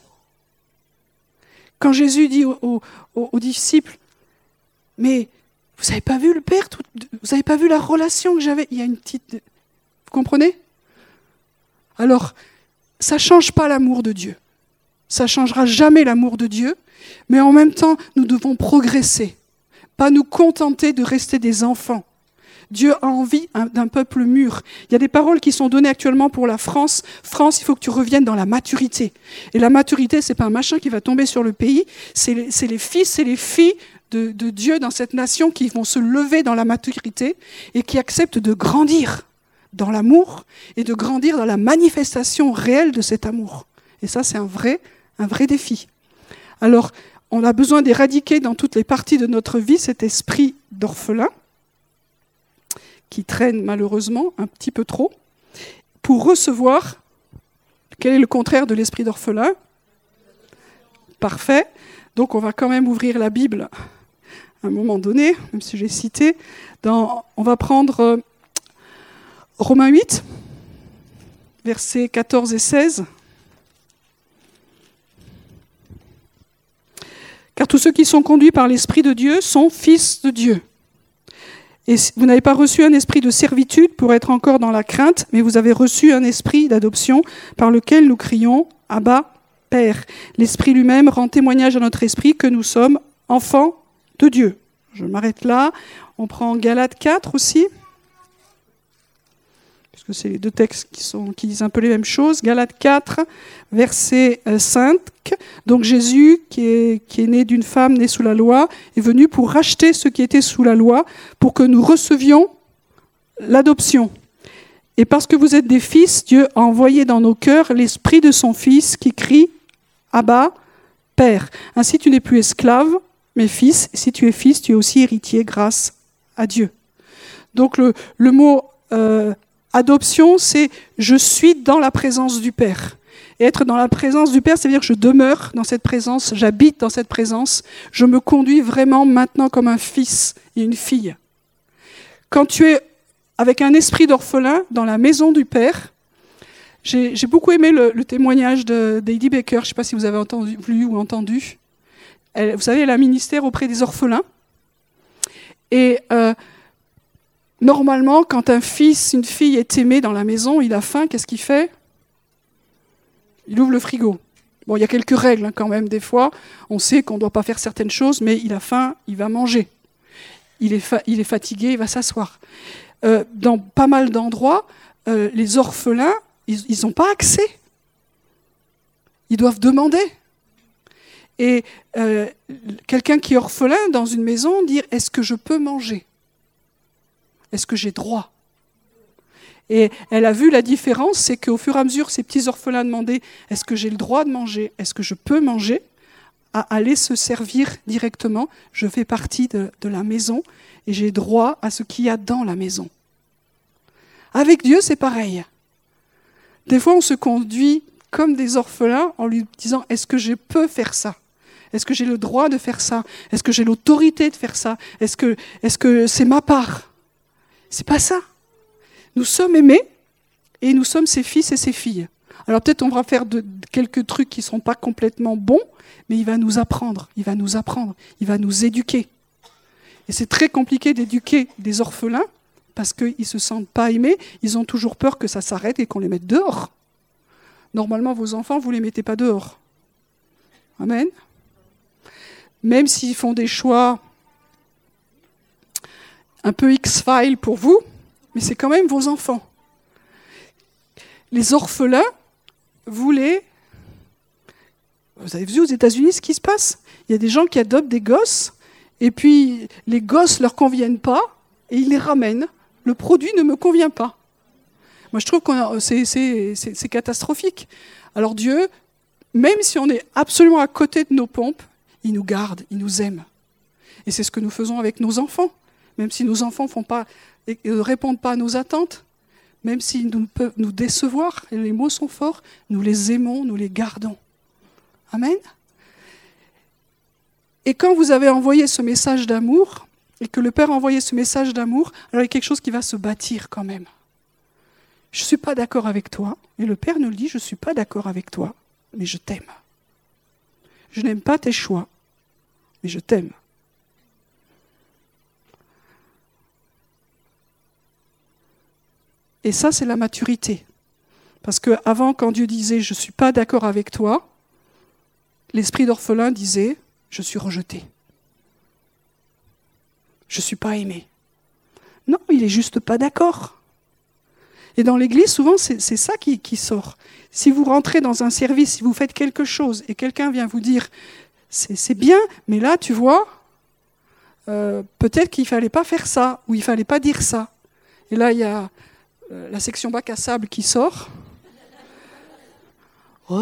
Speaker 1: Quand Jésus dit aux, disciples, mais vous n'avez pas vu le Père, vous n'avez pas vu la relation que j'avais? Il y a une petite... Vous comprenez? Alors, ça ne change pas l'amour de Dieu. Ça ne changera jamais l'amour de Dieu, mais en même temps, nous devons progresser pas nous contenter de rester des enfants. Dieu a envie d'un peuple mûr. Il y a des paroles qui sont données actuellement pour la France. France, il faut que tu reviennes dans la maturité. Et la maturité, c'est pas un machin qui va tomber sur le pays. C'est les, fils et les filles de, de, Dieu dans cette nation qui vont se lever dans la maturité et qui acceptent de grandir dans l'amour et de grandir dans la manifestation réelle de cet amour. Et ça, c'est un vrai, un vrai défi. Alors, on a besoin d'éradiquer dans toutes les parties de notre vie cet esprit d'orphelin qui traîne malheureusement un petit peu trop, pour recevoir, quel est le contraire de l'esprit d'orphelin? Parfait. Donc on va quand même ouvrir la Bible à un moment donné, même si j'ai cité. Dans, on va prendre euh, Romains 8, versets 14 et 16. Car tous ceux qui sont conduits par l'Esprit de Dieu sont fils de Dieu. Et vous n'avez pas reçu un esprit de servitude pour être encore dans la crainte, mais vous avez reçu un esprit d'adoption par lequel nous crions Abba, Père. L'Esprit lui-même rend témoignage à notre esprit que nous sommes enfants de Dieu. Je m'arrête là. On prend Galate 4 aussi que c'est les deux textes qui, disent un peu les mêmes choses. Galates 4, verset 5. Euh, Donc Jésus, qui est, né d'une femme née sous la loi, est venu pour racheter ceux qui étaient sous la loi, pour que nous recevions l'adoption. Et parce que vous êtes des fils, Dieu a envoyé dans nos cœurs l'esprit de son Fils qui crie Abba, Père. Ainsi tu n'es plus esclave, mais fils. Si tu es fils, tu es aussi héritier grâce à Dieu. Donc le, le mot euh, adoption, c'est je suis dans la présence du Père. Et être dans la présence du Père, c'est-à-dire que je demeure dans cette présence, j'habite dans cette présence, je me conduis vraiment maintenant comme un fils et une fille. Quand tu es avec un esprit d'orphelin dans la maison du Père, j'ai beaucoup aimé le, témoignage d'Heidi Baker, je ne sais pas si vous avez entendu, lu ou entendu. Vous savez, elle a un ministère auprès des orphelins. Et euh, normalement, quand un fils, une fille est aimé dans la maison, il a faim, qu'est-ce qu'il fait? Il ouvre le frigo. Bon, il y a quelques règles hein, quand même des fois. On sait qu'on ne doit pas faire certaines choses, mais il a faim, il va manger. Il est, fatigué, il va s'asseoir. Euh, dans pas mal d'endroits, euh, les orphelins, ils n'ont pas accès. Ils doivent demander. Et euh, quelqu'un qui est orphelin dans une maison, dire est-ce que je peux manger? Est-ce que j'ai droit? Et elle a vu la différence, c'est qu'au fur et à mesure, ces petits orphelins demandaient Est-ce que j'ai le droit de manger? Est-ce que je peux manger? À aller se servir directement. Je fais partie de, la maison et j'ai droit à ce qu'il y a dans la maison. Avec Dieu, c'est pareil. Des fois, on se conduit comme des orphelins en lui disant Est-ce que je peux faire ça? Est-ce que j'ai le droit de faire ça? Est-ce que j'ai l'autorité de faire ça? Est-ce que c'est -ce c'est ma part? C'est pas ça. Nous sommes aimés et nous sommes ses fils et ses filles. Alors peut-être on va faire quelques trucs qui ne sont pas complètement bons, mais il va nous apprendre, il va nous apprendre, il va nous éduquer. Et c'est très compliqué d'éduquer des orphelins parce qu'ils ne se sentent pas aimés, ils ont toujours peur que ça s'arrête et qu'on les mette dehors. Normalement, vos enfants, vous ne les mettez pas dehors. Amen. Même s'ils font des choix un peu X-File pour vous, mais c'est quand même vos enfants. Les orphelins voulaient... Vous avez vu aux États-Unis ce qui se passe? Il y a des gens qui adoptent des gosses, et puis les gosses ne leur conviennent pas, et ils les ramènent. Le produit ne me convient pas. Moi, je trouve que c'est catastrophique. Alors Dieu, même si on est absolument à côté de nos pompes, il nous garde, il nous aime. Et c'est ce que nous faisons avec nos enfants. Même si nos enfants ne ne répondent pas à nos attentes, même s'ils nous peuvent nous décevoir, et les mots sont forts, nous les aimons, nous les gardons. Amen. Et quand vous avez envoyé ce message d'amour, et que le Père a envoyé ce message d'amour, alors il y a quelque chose qui va se bâtir quand même. Je ne suis pas d'accord avec toi, et le Père nous le dit, je ne suis pas d'accord avec toi, mais je t'aime. Je n'aime pas tes choix, mais je t'aime. Et ça, c'est la maturité. Parce qu'avant, quand Dieu disait Je ne suis pas d'accord avec toi, l'esprit d'orphelin disait Je suis rejeté. Je ne suis pas aimé. Non, il est juste pas d'accord. Et dans l'Église, souvent, c'est ça qui, sort. Si vous rentrez dans un service, si vous faites quelque chose et quelqu'un vient vous dire c'est bien, mais là, tu vois, euh, peut-être qu'il ne fallait pas faire ça ou il ne fallait pas dire ça. Et là, il y a la section bac à sable qui sort. Ils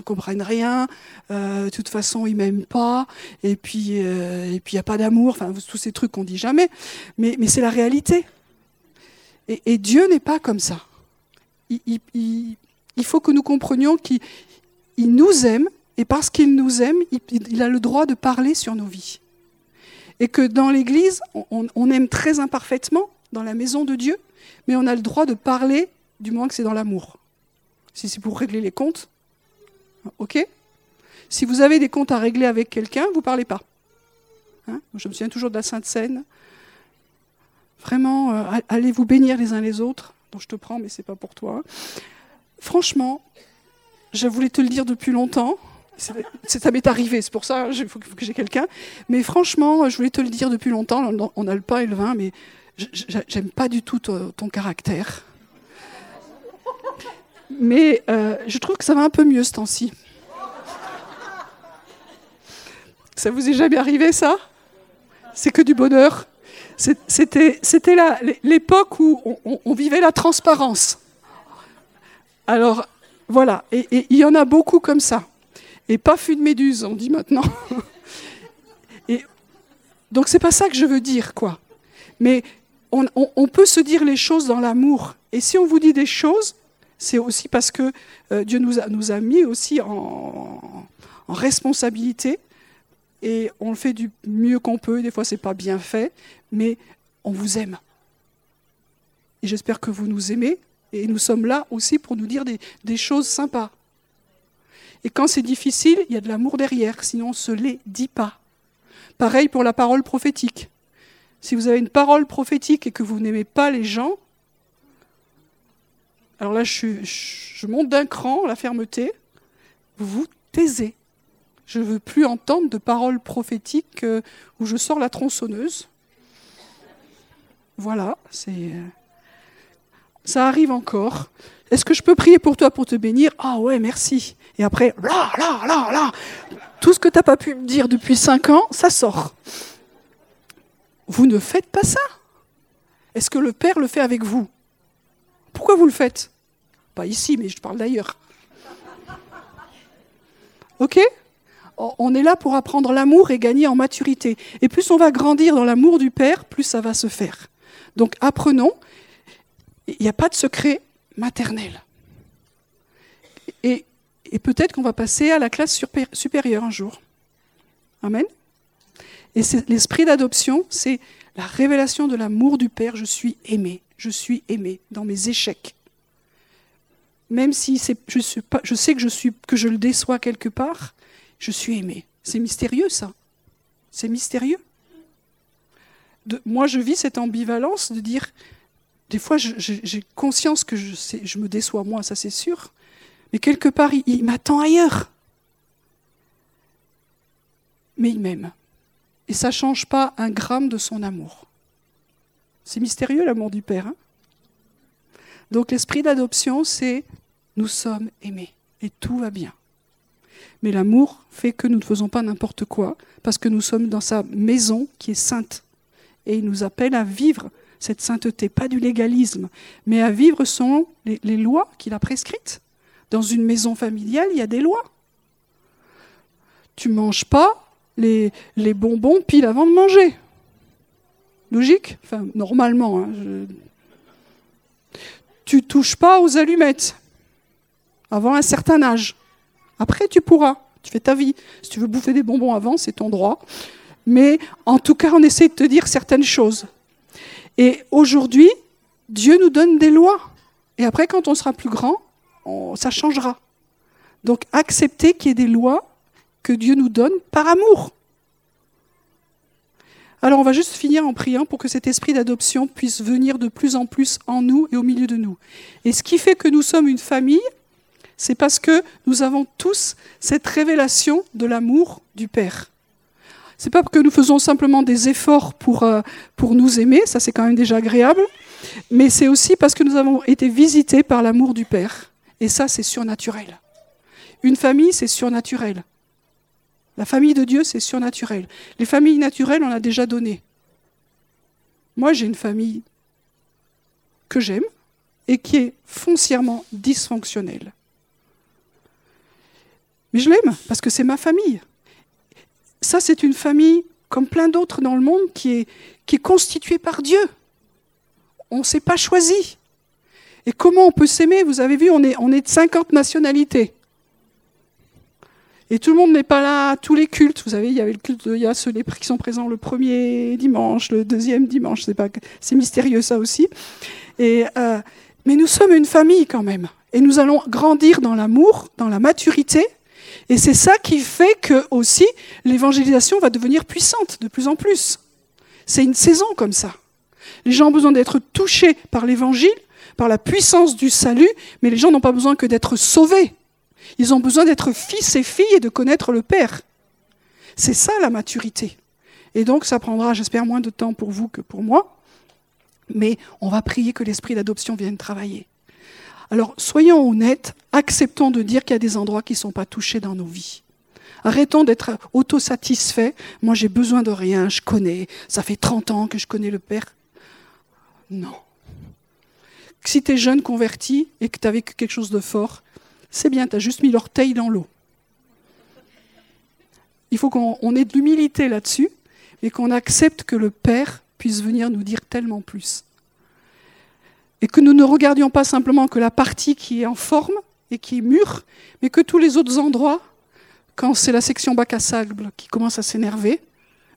Speaker 1: ne comprennent rien. Euh, de toute façon, ils m'aiment pas. Et puis, euh, et puis il n'y a pas d'amour. Enfin, tous ces trucs qu'on dit jamais. Mais, mais c'est la réalité. Et, Dieu n'est pas comme ça. Il, il, faut que nous comprenions qu'il nous aime. Et parce qu'il nous aime, il, a le droit de parler sur nos vies. Et que dans l'Église, on aime très imparfaitement, dans la maison de Dieu, mais on a le droit de parler du moment que c'est dans l'amour. Si c'est pour régler les comptes, ok Si vous avez des comptes à régler avec quelqu'un, vous ne parlez pas. Hein? Je me souviens toujours de la Sainte Seine. Vraiment, euh, allez vous bénir les uns les autres. Donc je te prends, mais c'est pas pour toi. Franchement, je voulais te le dire depuis longtemps. Ça m'est arrivé, c'est pour ça faut que j'ai quelqu'un. Mais franchement, je voulais te le dire depuis longtemps. On a le pain et le vin, mais j'aime pas du tout ton, caractère. Mais euh, je trouve que ça va un peu mieux ce temps-ci. Ça vous est jamais arrivé ça? C'est que du bonheur. C'était l'époque où on, vivait la transparence. Alors, voilà. Et il y en a beaucoup comme ça. Et pas fût de méduse, on dit maintenant. Et donc, c'est pas ça que je veux dire, quoi. Mais on, peut se dire les choses dans l'amour. Et si on vous dit des choses, c'est aussi parce que euh, Dieu nous a, mis aussi en, responsabilité et on le fait du mieux qu'on peut. Des fois, c'est pas bien fait, mais on vous aime. Et j'espère que vous nous aimez. Et nous sommes là aussi pour nous dire des, choses sympas. Et quand c'est difficile, il y a de l'amour derrière, sinon on ne se les dit pas. Pareil pour la parole prophétique. Si vous avez une parole prophétique et que vous n'aimez pas les gens, alors là je, je monte d'un cran la fermeté, vous vous taisez. Je ne veux plus entendre de paroles prophétiques euh, où je sors la tronçonneuse. Voilà, c'est. Euh, ça arrive encore. Est-ce que je peux prier pour toi pour te bénir? Ah ouais, merci. Et après, là, là, là, là, tout ce que tu n'as pas pu me dire depuis cinq ans, ça sort. Vous ne faites pas ça. Est-ce que le Père le fait avec vous? Pourquoi vous le faites? Pas ici, mais je parle d'ailleurs. Ok? On est là pour apprendre l'amour et gagner en maturité. Et plus on va grandir dans l'amour du Père, plus ça va se faire. Donc apprenons, il n'y a pas de secret maternel. Et, peut-être qu'on va passer à la classe supérieure un jour. Amen? Et l'esprit d'adoption, c'est la révélation de l'amour du Père. Je suis aimé, je suis aimé dans mes échecs. Même si je, sais que je, suis, que je le déçois quelque part, je suis aimé. C'est mystérieux ça. C'est mystérieux. moi, je vis cette ambivalence de dire, des fois, j'ai conscience que je, me déçois moi, ça c'est sûr, mais quelque part, il, m'attend ailleurs. Mais il m'aime. Et ça ne change pas un gramme de son amour. C'est mystérieux l'amour du Père. Hein Donc l'esprit d'adoption, c'est nous sommes aimés et tout va bien. Mais l'amour fait que nous ne faisons pas n'importe quoi, parce que nous sommes dans sa maison qui est sainte. Et il nous appelle à vivre cette sainteté, pas du légalisme, mais à vivre selon les, lois qu'il a prescrites. Dans une maison familiale, il y a des lois. Tu manges pas les, bonbons pile avant de manger. Logique? Enfin, normalement. Hein, Tu touches pas aux allumettes avant un certain âge. Après, tu pourras. Tu fais ta vie. Si tu veux bouffer des bonbons avant, c'est ton droit. Mais en tout cas, on essaie de te dire certaines choses. Et aujourd'hui, Dieu nous donne des lois. Et après, quand on sera plus grand, ça changera. Donc, accepter qu'il y ait des lois que Dieu nous donne par amour. Alors, on va juste finir en priant pour que cet esprit d'adoption puisse venir de plus en plus en nous et au milieu de nous. Et ce qui fait que nous sommes une famille, c'est parce que nous avons tous cette révélation de l'amour du Père. C'est pas que nous faisons simplement des efforts pour, euh, pour nous aimer, ça c'est quand même déjà agréable, mais c'est aussi parce que nous avons été visités par l'amour du Père. Et ça, c'est surnaturel. Une famille, c'est surnaturel. La famille de Dieu, c'est surnaturel. Les familles naturelles, on a déjà donné. Moi, j'ai une famille que j'aime et qui est foncièrement dysfonctionnelle. Mais je l'aime parce que c'est ma famille. Ça, c'est une famille comme plein d'autres dans le monde qui est, constituée par Dieu. On ne s'est pas choisi. Et comment on peut s'aimer? Vous avez vu, on est, on est de 50 nationalités. Et tout le monde n'est pas là tous les cultes. Vous savez, il y avait le culte, il y a ceux qui sont présents le premier dimanche, le deuxième dimanche. C'est pas, c'est mystérieux ça aussi. Et euh, mais nous sommes une famille quand même, et nous allons grandir dans l'amour, dans la maturité, et c'est ça qui fait que aussi l'évangélisation va devenir puissante de plus en plus. C'est une saison comme ça. Les gens ont besoin d'être touchés par l'évangile, par la puissance du salut, mais les gens n'ont pas besoin que d'être sauvés. Ils ont besoin d'être fils et filles et de connaître le Père. C'est ça la maturité. Et donc ça prendra, j'espère, moins de temps pour vous que pour moi, mais on va prier que l'esprit d'adoption vienne travailler. Alors soyons honnêtes, acceptons de dire qu'il y a des endroits qui ne sont pas touchés dans nos vies. Arrêtons d'être autosatisfaits. Moi, j'ai besoin de rien, je connais. Ça fait 30 ans que je connais le Père. Non. Si tu es jeune converti et que tu quelque chose de fort, c'est bien, tu as juste mis l'orteil dans l'eau. Il faut qu'on ait de l'humilité là-dessus et qu'on accepte que le Père puisse venir nous dire tellement plus. Et que nous ne regardions pas simplement que la partie qui est en forme et qui est mûre, mais que tous les autres endroits, quand c'est la section bac à sable qui commence à s'énerver,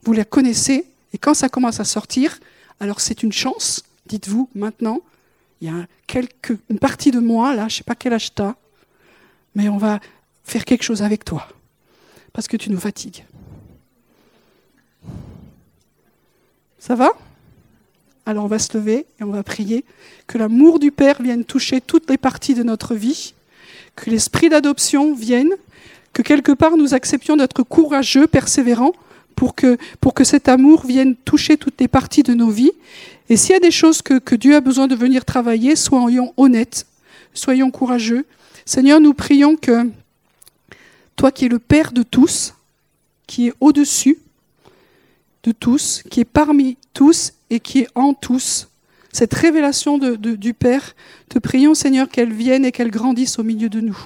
Speaker 1: vous la connaissez, et quand ça commence à sortir, alors c'est une chance, dites-vous maintenant, il y a une partie de moi, là, je ne sais pas quel âge mais on va faire quelque chose avec toi, parce que tu nous fatigues. Ça va? Alors on va se lever et on va prier que l'amour du Père vienne toucher toutes les parties de notre vie, que l'esprit d'adoption vienne, que quelque part nous acceptions d'être courageux, persévérants, pour que, cet amour vienne toucher toutes les parties de nos vies. Et s'il y a des choses que Dieu a besoin de venir travailler, soyons honnêtes, soyons courageux. Seigneur, nous prions que toi qui es le Père de tous, qui est au-dessus, de tous, qui est parmi tous et qui est en tous. Cette révélation du Père, te prions Seigneur qu'elle vienne et qu'elle grandisse au milieu de nous.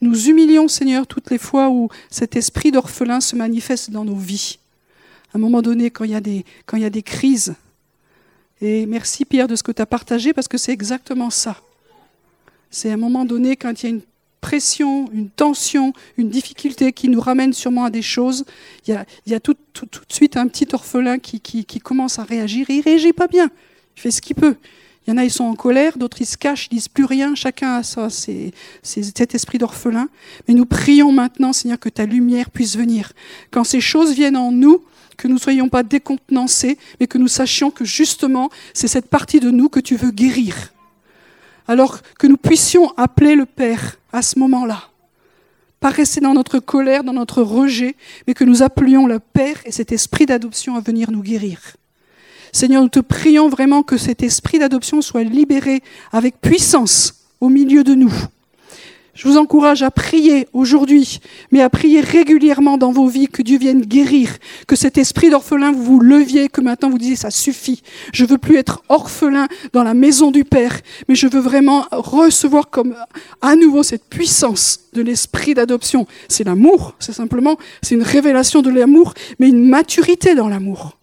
Speaker 1: Nous humilions Seigneur toutes les fois où cet esprit d'orphelin se manifeste dans nos vies. À un moment donné, quand il y a des, quand il y a des crises. Et merci Pierre de ce que tu as partagé parce que c'est exactement ça. C'est à un moment donné quand il y a une pression, une tension, une difficulté qui nous ramène sûrement à des choses, il y a, tout, de suite un petit orphelin qui, commence à réagir et il réagit pas bien. Il fait ce qu'il peut. Il y en a, ils sont en colère, d'autres, ils se cachent, ils disent plus rien. Chacun a ça, c'est cet esprit d'orphelin. Mais nous prions maintenant, Seigneur, que ta lumière puisse venir. Quand ces choses viennent en nous, que nous ne soyons pas décontenancés, mais que nous sachions que justement, c'est cette partie de nous que tu veux guérir alors que nous puissions appeler le Père à ce moment-là. Pas rester dans notre colère, dans notre rejet, mais que nous appelions le Père et cet esprit d'adoption à venir nous guérir. Seigneur, nous te prions vraiment que cet esprit d'adoption soit libéré avec puissance au milieu de nous. Je vous encourage à prier aujourd'hui, mais à prier régulièrement dans vos vies, que Dieu vienne guérir, que cet esprit d'orphelin, vous vous leviez, que maintenant vous disiez, ça suffit. Je veux plus être orphelin dans la maison du Père, mais je veux vraiment recevoir comme à nouveau cette puissance de l'esprit d'adoption. C'est l'amour, c'est simplement, c'est une révélation de l'amour, mais une maturité dans l'amour.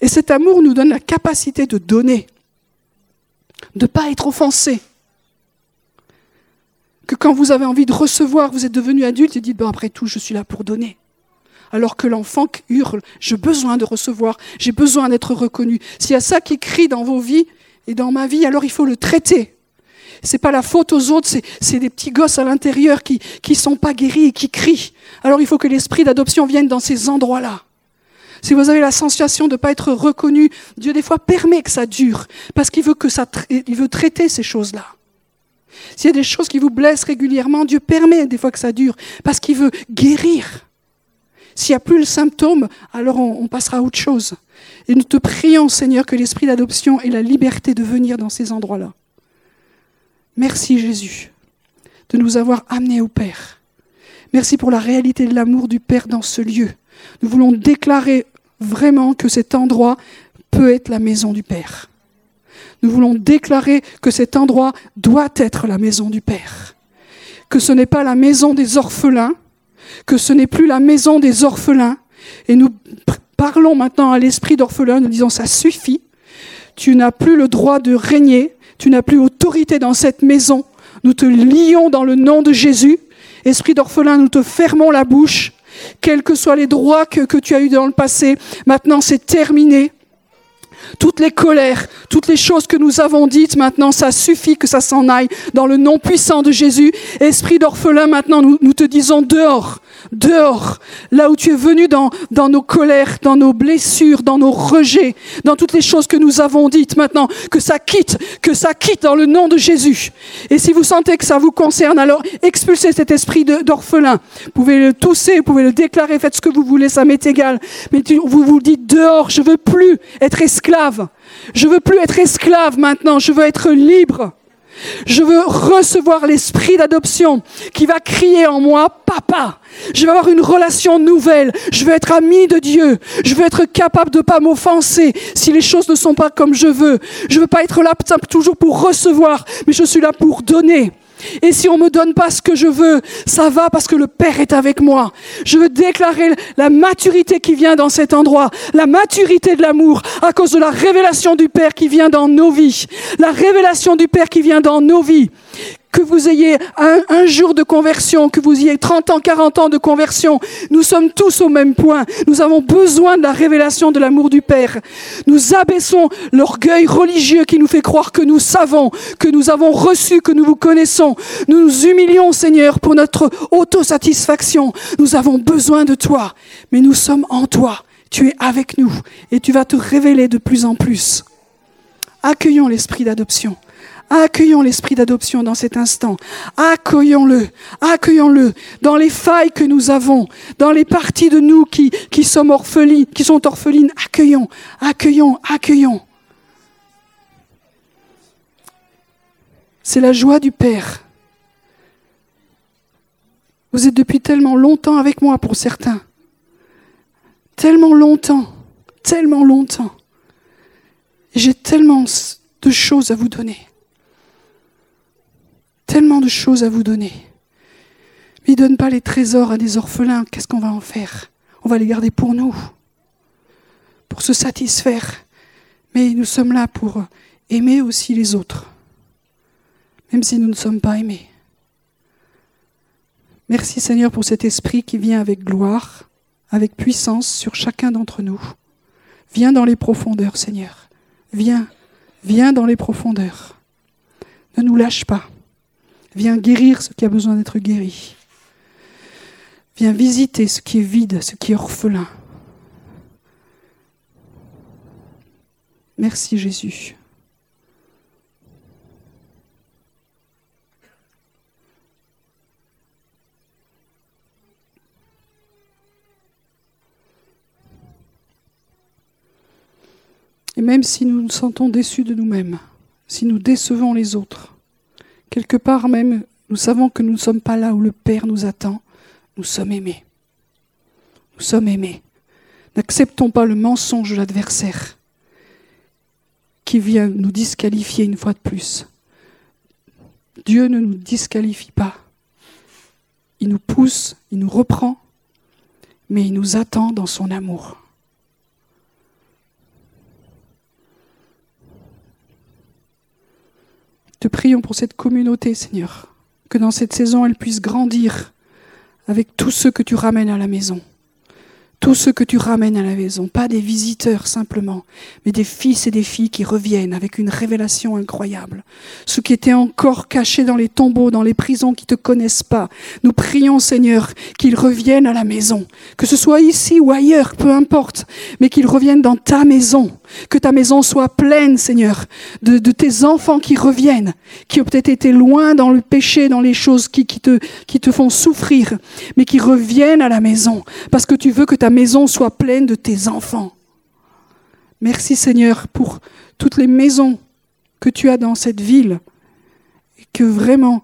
Speaker 1: Et cet amour nous donne la capacité de donner, de pas être offensé, que quand vous avez envie de recevoir, vous êtes devenu adulte et dites, bon, après tout, je suis là pour donner. Alors que l'enfant hurle, j'ai besoin de recevoir, j'ai besoin d'être reconnu. S'il y a ça qui crie dans vos vies et dans ma vie, alors il faut le traiter. C'est pas la faute aux autres, c'est des petits gosses à l'intérieur qui qui sont pas guéris et qui crient. Alors il faut que l'esprit d'adoption vienne dans ces endroits-là. Si vous avez la sensation de ne pas être reconnu, Dieu des fois permet que ça dure parce qu'il veut que ça, il veut traiter ces choses-là. S'il y a des choses qui vous blessent régulièrement, Dieu permet des fois que ça dure, parce qu'il veut guérir. S'il n'y a plus le symptôme, alors on, passera à autre chose. Et nous te prions, Seigneur, que l'esprit d'adoption ait la liberté de venir dans ces endroits-là. Merci Jésus de nous avoir amenés au Père. Merci pour la réalité de l'amour du Père dans ce lieu. Nous voulons déclarer vraiment que cet endroit peut être la maison du Père. Nous voulons déclarer que cet endroit doit être la maison du Père. Que ce n'est pas la maison des orphelins, que ce n'est plus la maison des orphelins. Et nous parlons maintenant à l'esprit d'orphelin, nous disons ça suffit. Tu n'as plus le droit de régner, tu n'as plus autorité dans cette maison. Nous te lions dans le nom de Jésus. Esprit d'orphelin, nous te fermons la bouche. Quels que soient les droits que, tu as eus dans le passé, maintenant c'est terminé toutes les colères, toutes les choses que nous avons dites, maintenant, ça suffit que ça s'en aille. Dans le nom puissant de Jésus, esprit d'orphelin, maintenant, nous, te disons dehors, dehors, là où tu es venu dans, dans nos colères, dans nos blessures, dans nos rejets, dans toutes les choses que nous avons dites maintenant, que ça quitte, que ça quitte dans le nom de Jésus. Et si vous sentez que ça vous concerne, alors expulsez cet esprit d'orphelin. Vous pouvez le tousser, vous pouvez le déclarer, faites ce que vous voulez, ça m'est égal. Mais vous vous dites dehors, je veux plus être esclave. Je veux plus être esclave maintenant, je veux être libre. Je veux recevoir l'esprit d'adoption qui va crier en moi, papa. Je veux avoir une relation nouvelle. Je veux être ami de Dieu. Je veux être capable de pas m'offenser si les choses ne sont pas comme je veux. Je veux pas être là toujours pour recevoir, mais je suis là pour donner. Et si on me donne pas ce que je veux, ça va parce que le Père est avec moi. Je veux déclarer la maturité qui vient dans cet endroit, la maturité de l'amour à cause de la révélation du Père qui vient dans nos vies, la révélation du Père qui vient dans nos vies que vous ayez un, jour de conversion, que vous ayez 30 ans, 40 ans de conversion, nous sommes tous au même point. Nous avons besoin de la révélation de l'amour du Père. Nous abaissons l'orgueil religieux qui nous fait croire que nous savons, que nous avons reçu, que nous vous connaissons. Nous nous humilions, Seigneur, pour notre autosatisfaction. Nous avons besoin de toi, mais nous sommes en toi. Tu es avec nous et tu vas te révéler de plus en plus. Accueillons l'esprit d'adoption. Accueillons l'esprit d'adoption dans cet instant. Accueillons-le. Accueillons-le dans les failles que nous avons, dans les parties de nous qui, sont orphelines. Accueillons, accueillons, accueillons. C'est la joie du Père. Vous êtes depuis tellement longtemps avec moi pour certains. Tellement longtemps, tellement longtemps. J'ai tellement de choses à vous donner tellement de choses à vous donner. Mais donne pas les trésors à des orphelins. Qu'est-ce qu'on va en faire? On va les garder pour nous, pour se satisfaire. Mais nous sommes là pour aimer aussi les autres, même si nous ne sommes pas aimés. Merci Seigneur pour cet esprit qui vient avec gloire, avec puissance sur chacun d'entre nous. Viens dans les profondeurs, Seigneur. Viens, viens dans les profondeurs. Ne nous lâche pas. Viens guérir ce qui a besoin d'être guéri. Viens visiter ce qui est vide, ce qui est orphelin. Merci Jésus. Et même si nous nous sentons déçus de nous-mêmes, si nous décevons les autres, Quelque part même, nous savons que nous ne sommes pas là où le Père nous attend. Nous sommes aimés. Nous sommes aimés. N'acceptons pas le mensonge de l'adversaire qui vient nous disqualifier une fois de plus. Dieu ne nous disqualifie pas. Il nous pousse, il nous reprend, mais il nous attend dans son amour. Te prions pour cette communauté, Seigneur, que dans cette saison, elle puisse grandir avec tous ceux que tu ramènes à la maison tous ceux que tu ramènes à la maison, pas des visiteurs simplement, mais des fils et des filles qui reviennent avec une révélation incroyable. Ceux qui étaient encore cachés dans les tombeaux, dans les prisons, qui te connaissent pas. Nous prions, Seigneur, qu'ils reviennent à la maison, que ce soit ici ou ailleurs, peu importe, mais qu'ils reviennent dans ta maison, que ta maison soit pleine, Seigneur, de, tes enfants qui reviennent, qui ont peut-être été loin dans le péché, dans les choses qui, qui, te, qui te font souffrir, mais qui reviennent à la maison, parce que tu veux que ta maison soit pleine de tes enfants. Merci Seigneur pour toutes les maisons que tu as dans cette ville et que vraiment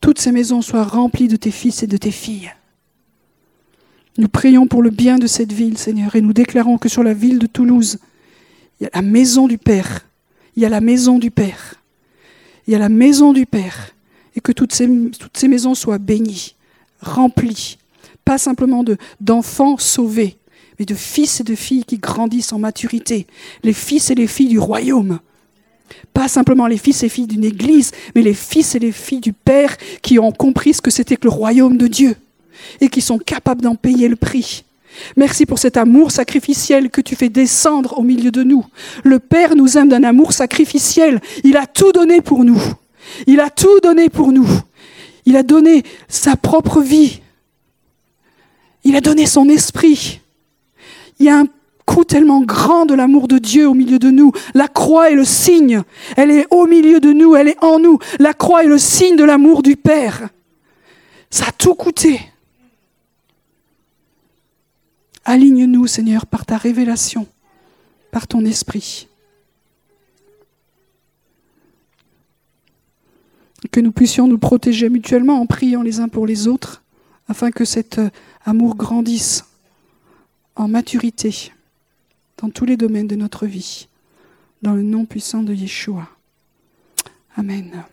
Speaker 1: toutes ces maisons soient remplies de tes fils et de tes filles. Nous prions pour le bien de cette ville, Seigneur, et nous déclarons que sur la ville de Toulouse, il y a la maison du Père, il y a la maison du Père, il y a la maison du Père, et que toutes ces, toutes ces maisons soient bénies, remplies, pas simplement d'enfants sauvés, mais de fils et de filles qui grandissent en maturité, les fils et les filles du royaume. Pas simplement les fils et filles d'une église, mais les fils et les filles du Père qui ont compris ce que c'était que le royaume de Dieu et qui sont capables d'en payer le prix. Merci pour cet amour sacrificiel que tu fais descendre au milieu de nous. Le Père nous aime d'un amour sacrificiel. Il a tout donné pour nous. Il a tout donné pour nous. Il a donné sa propre vie il a donné son esprit. Il y a un coup tellement grand de l'amour de Dieu au milieu de nous. La croix est le signe. Elle est au milieu de nous, elle est en nous. La croix est le signe de l'amour du Père. Ça a tout coûté. Aligne-nous, Seigneur, par ta révélation, par ton esprit. que nous puissions nous protéger mutuellement en priant les uns pour les autres, afin que cet euh, amour grandisse en maturité dans tous les domaines de notre vie, dans le nom puissant de Yeshua. Amen.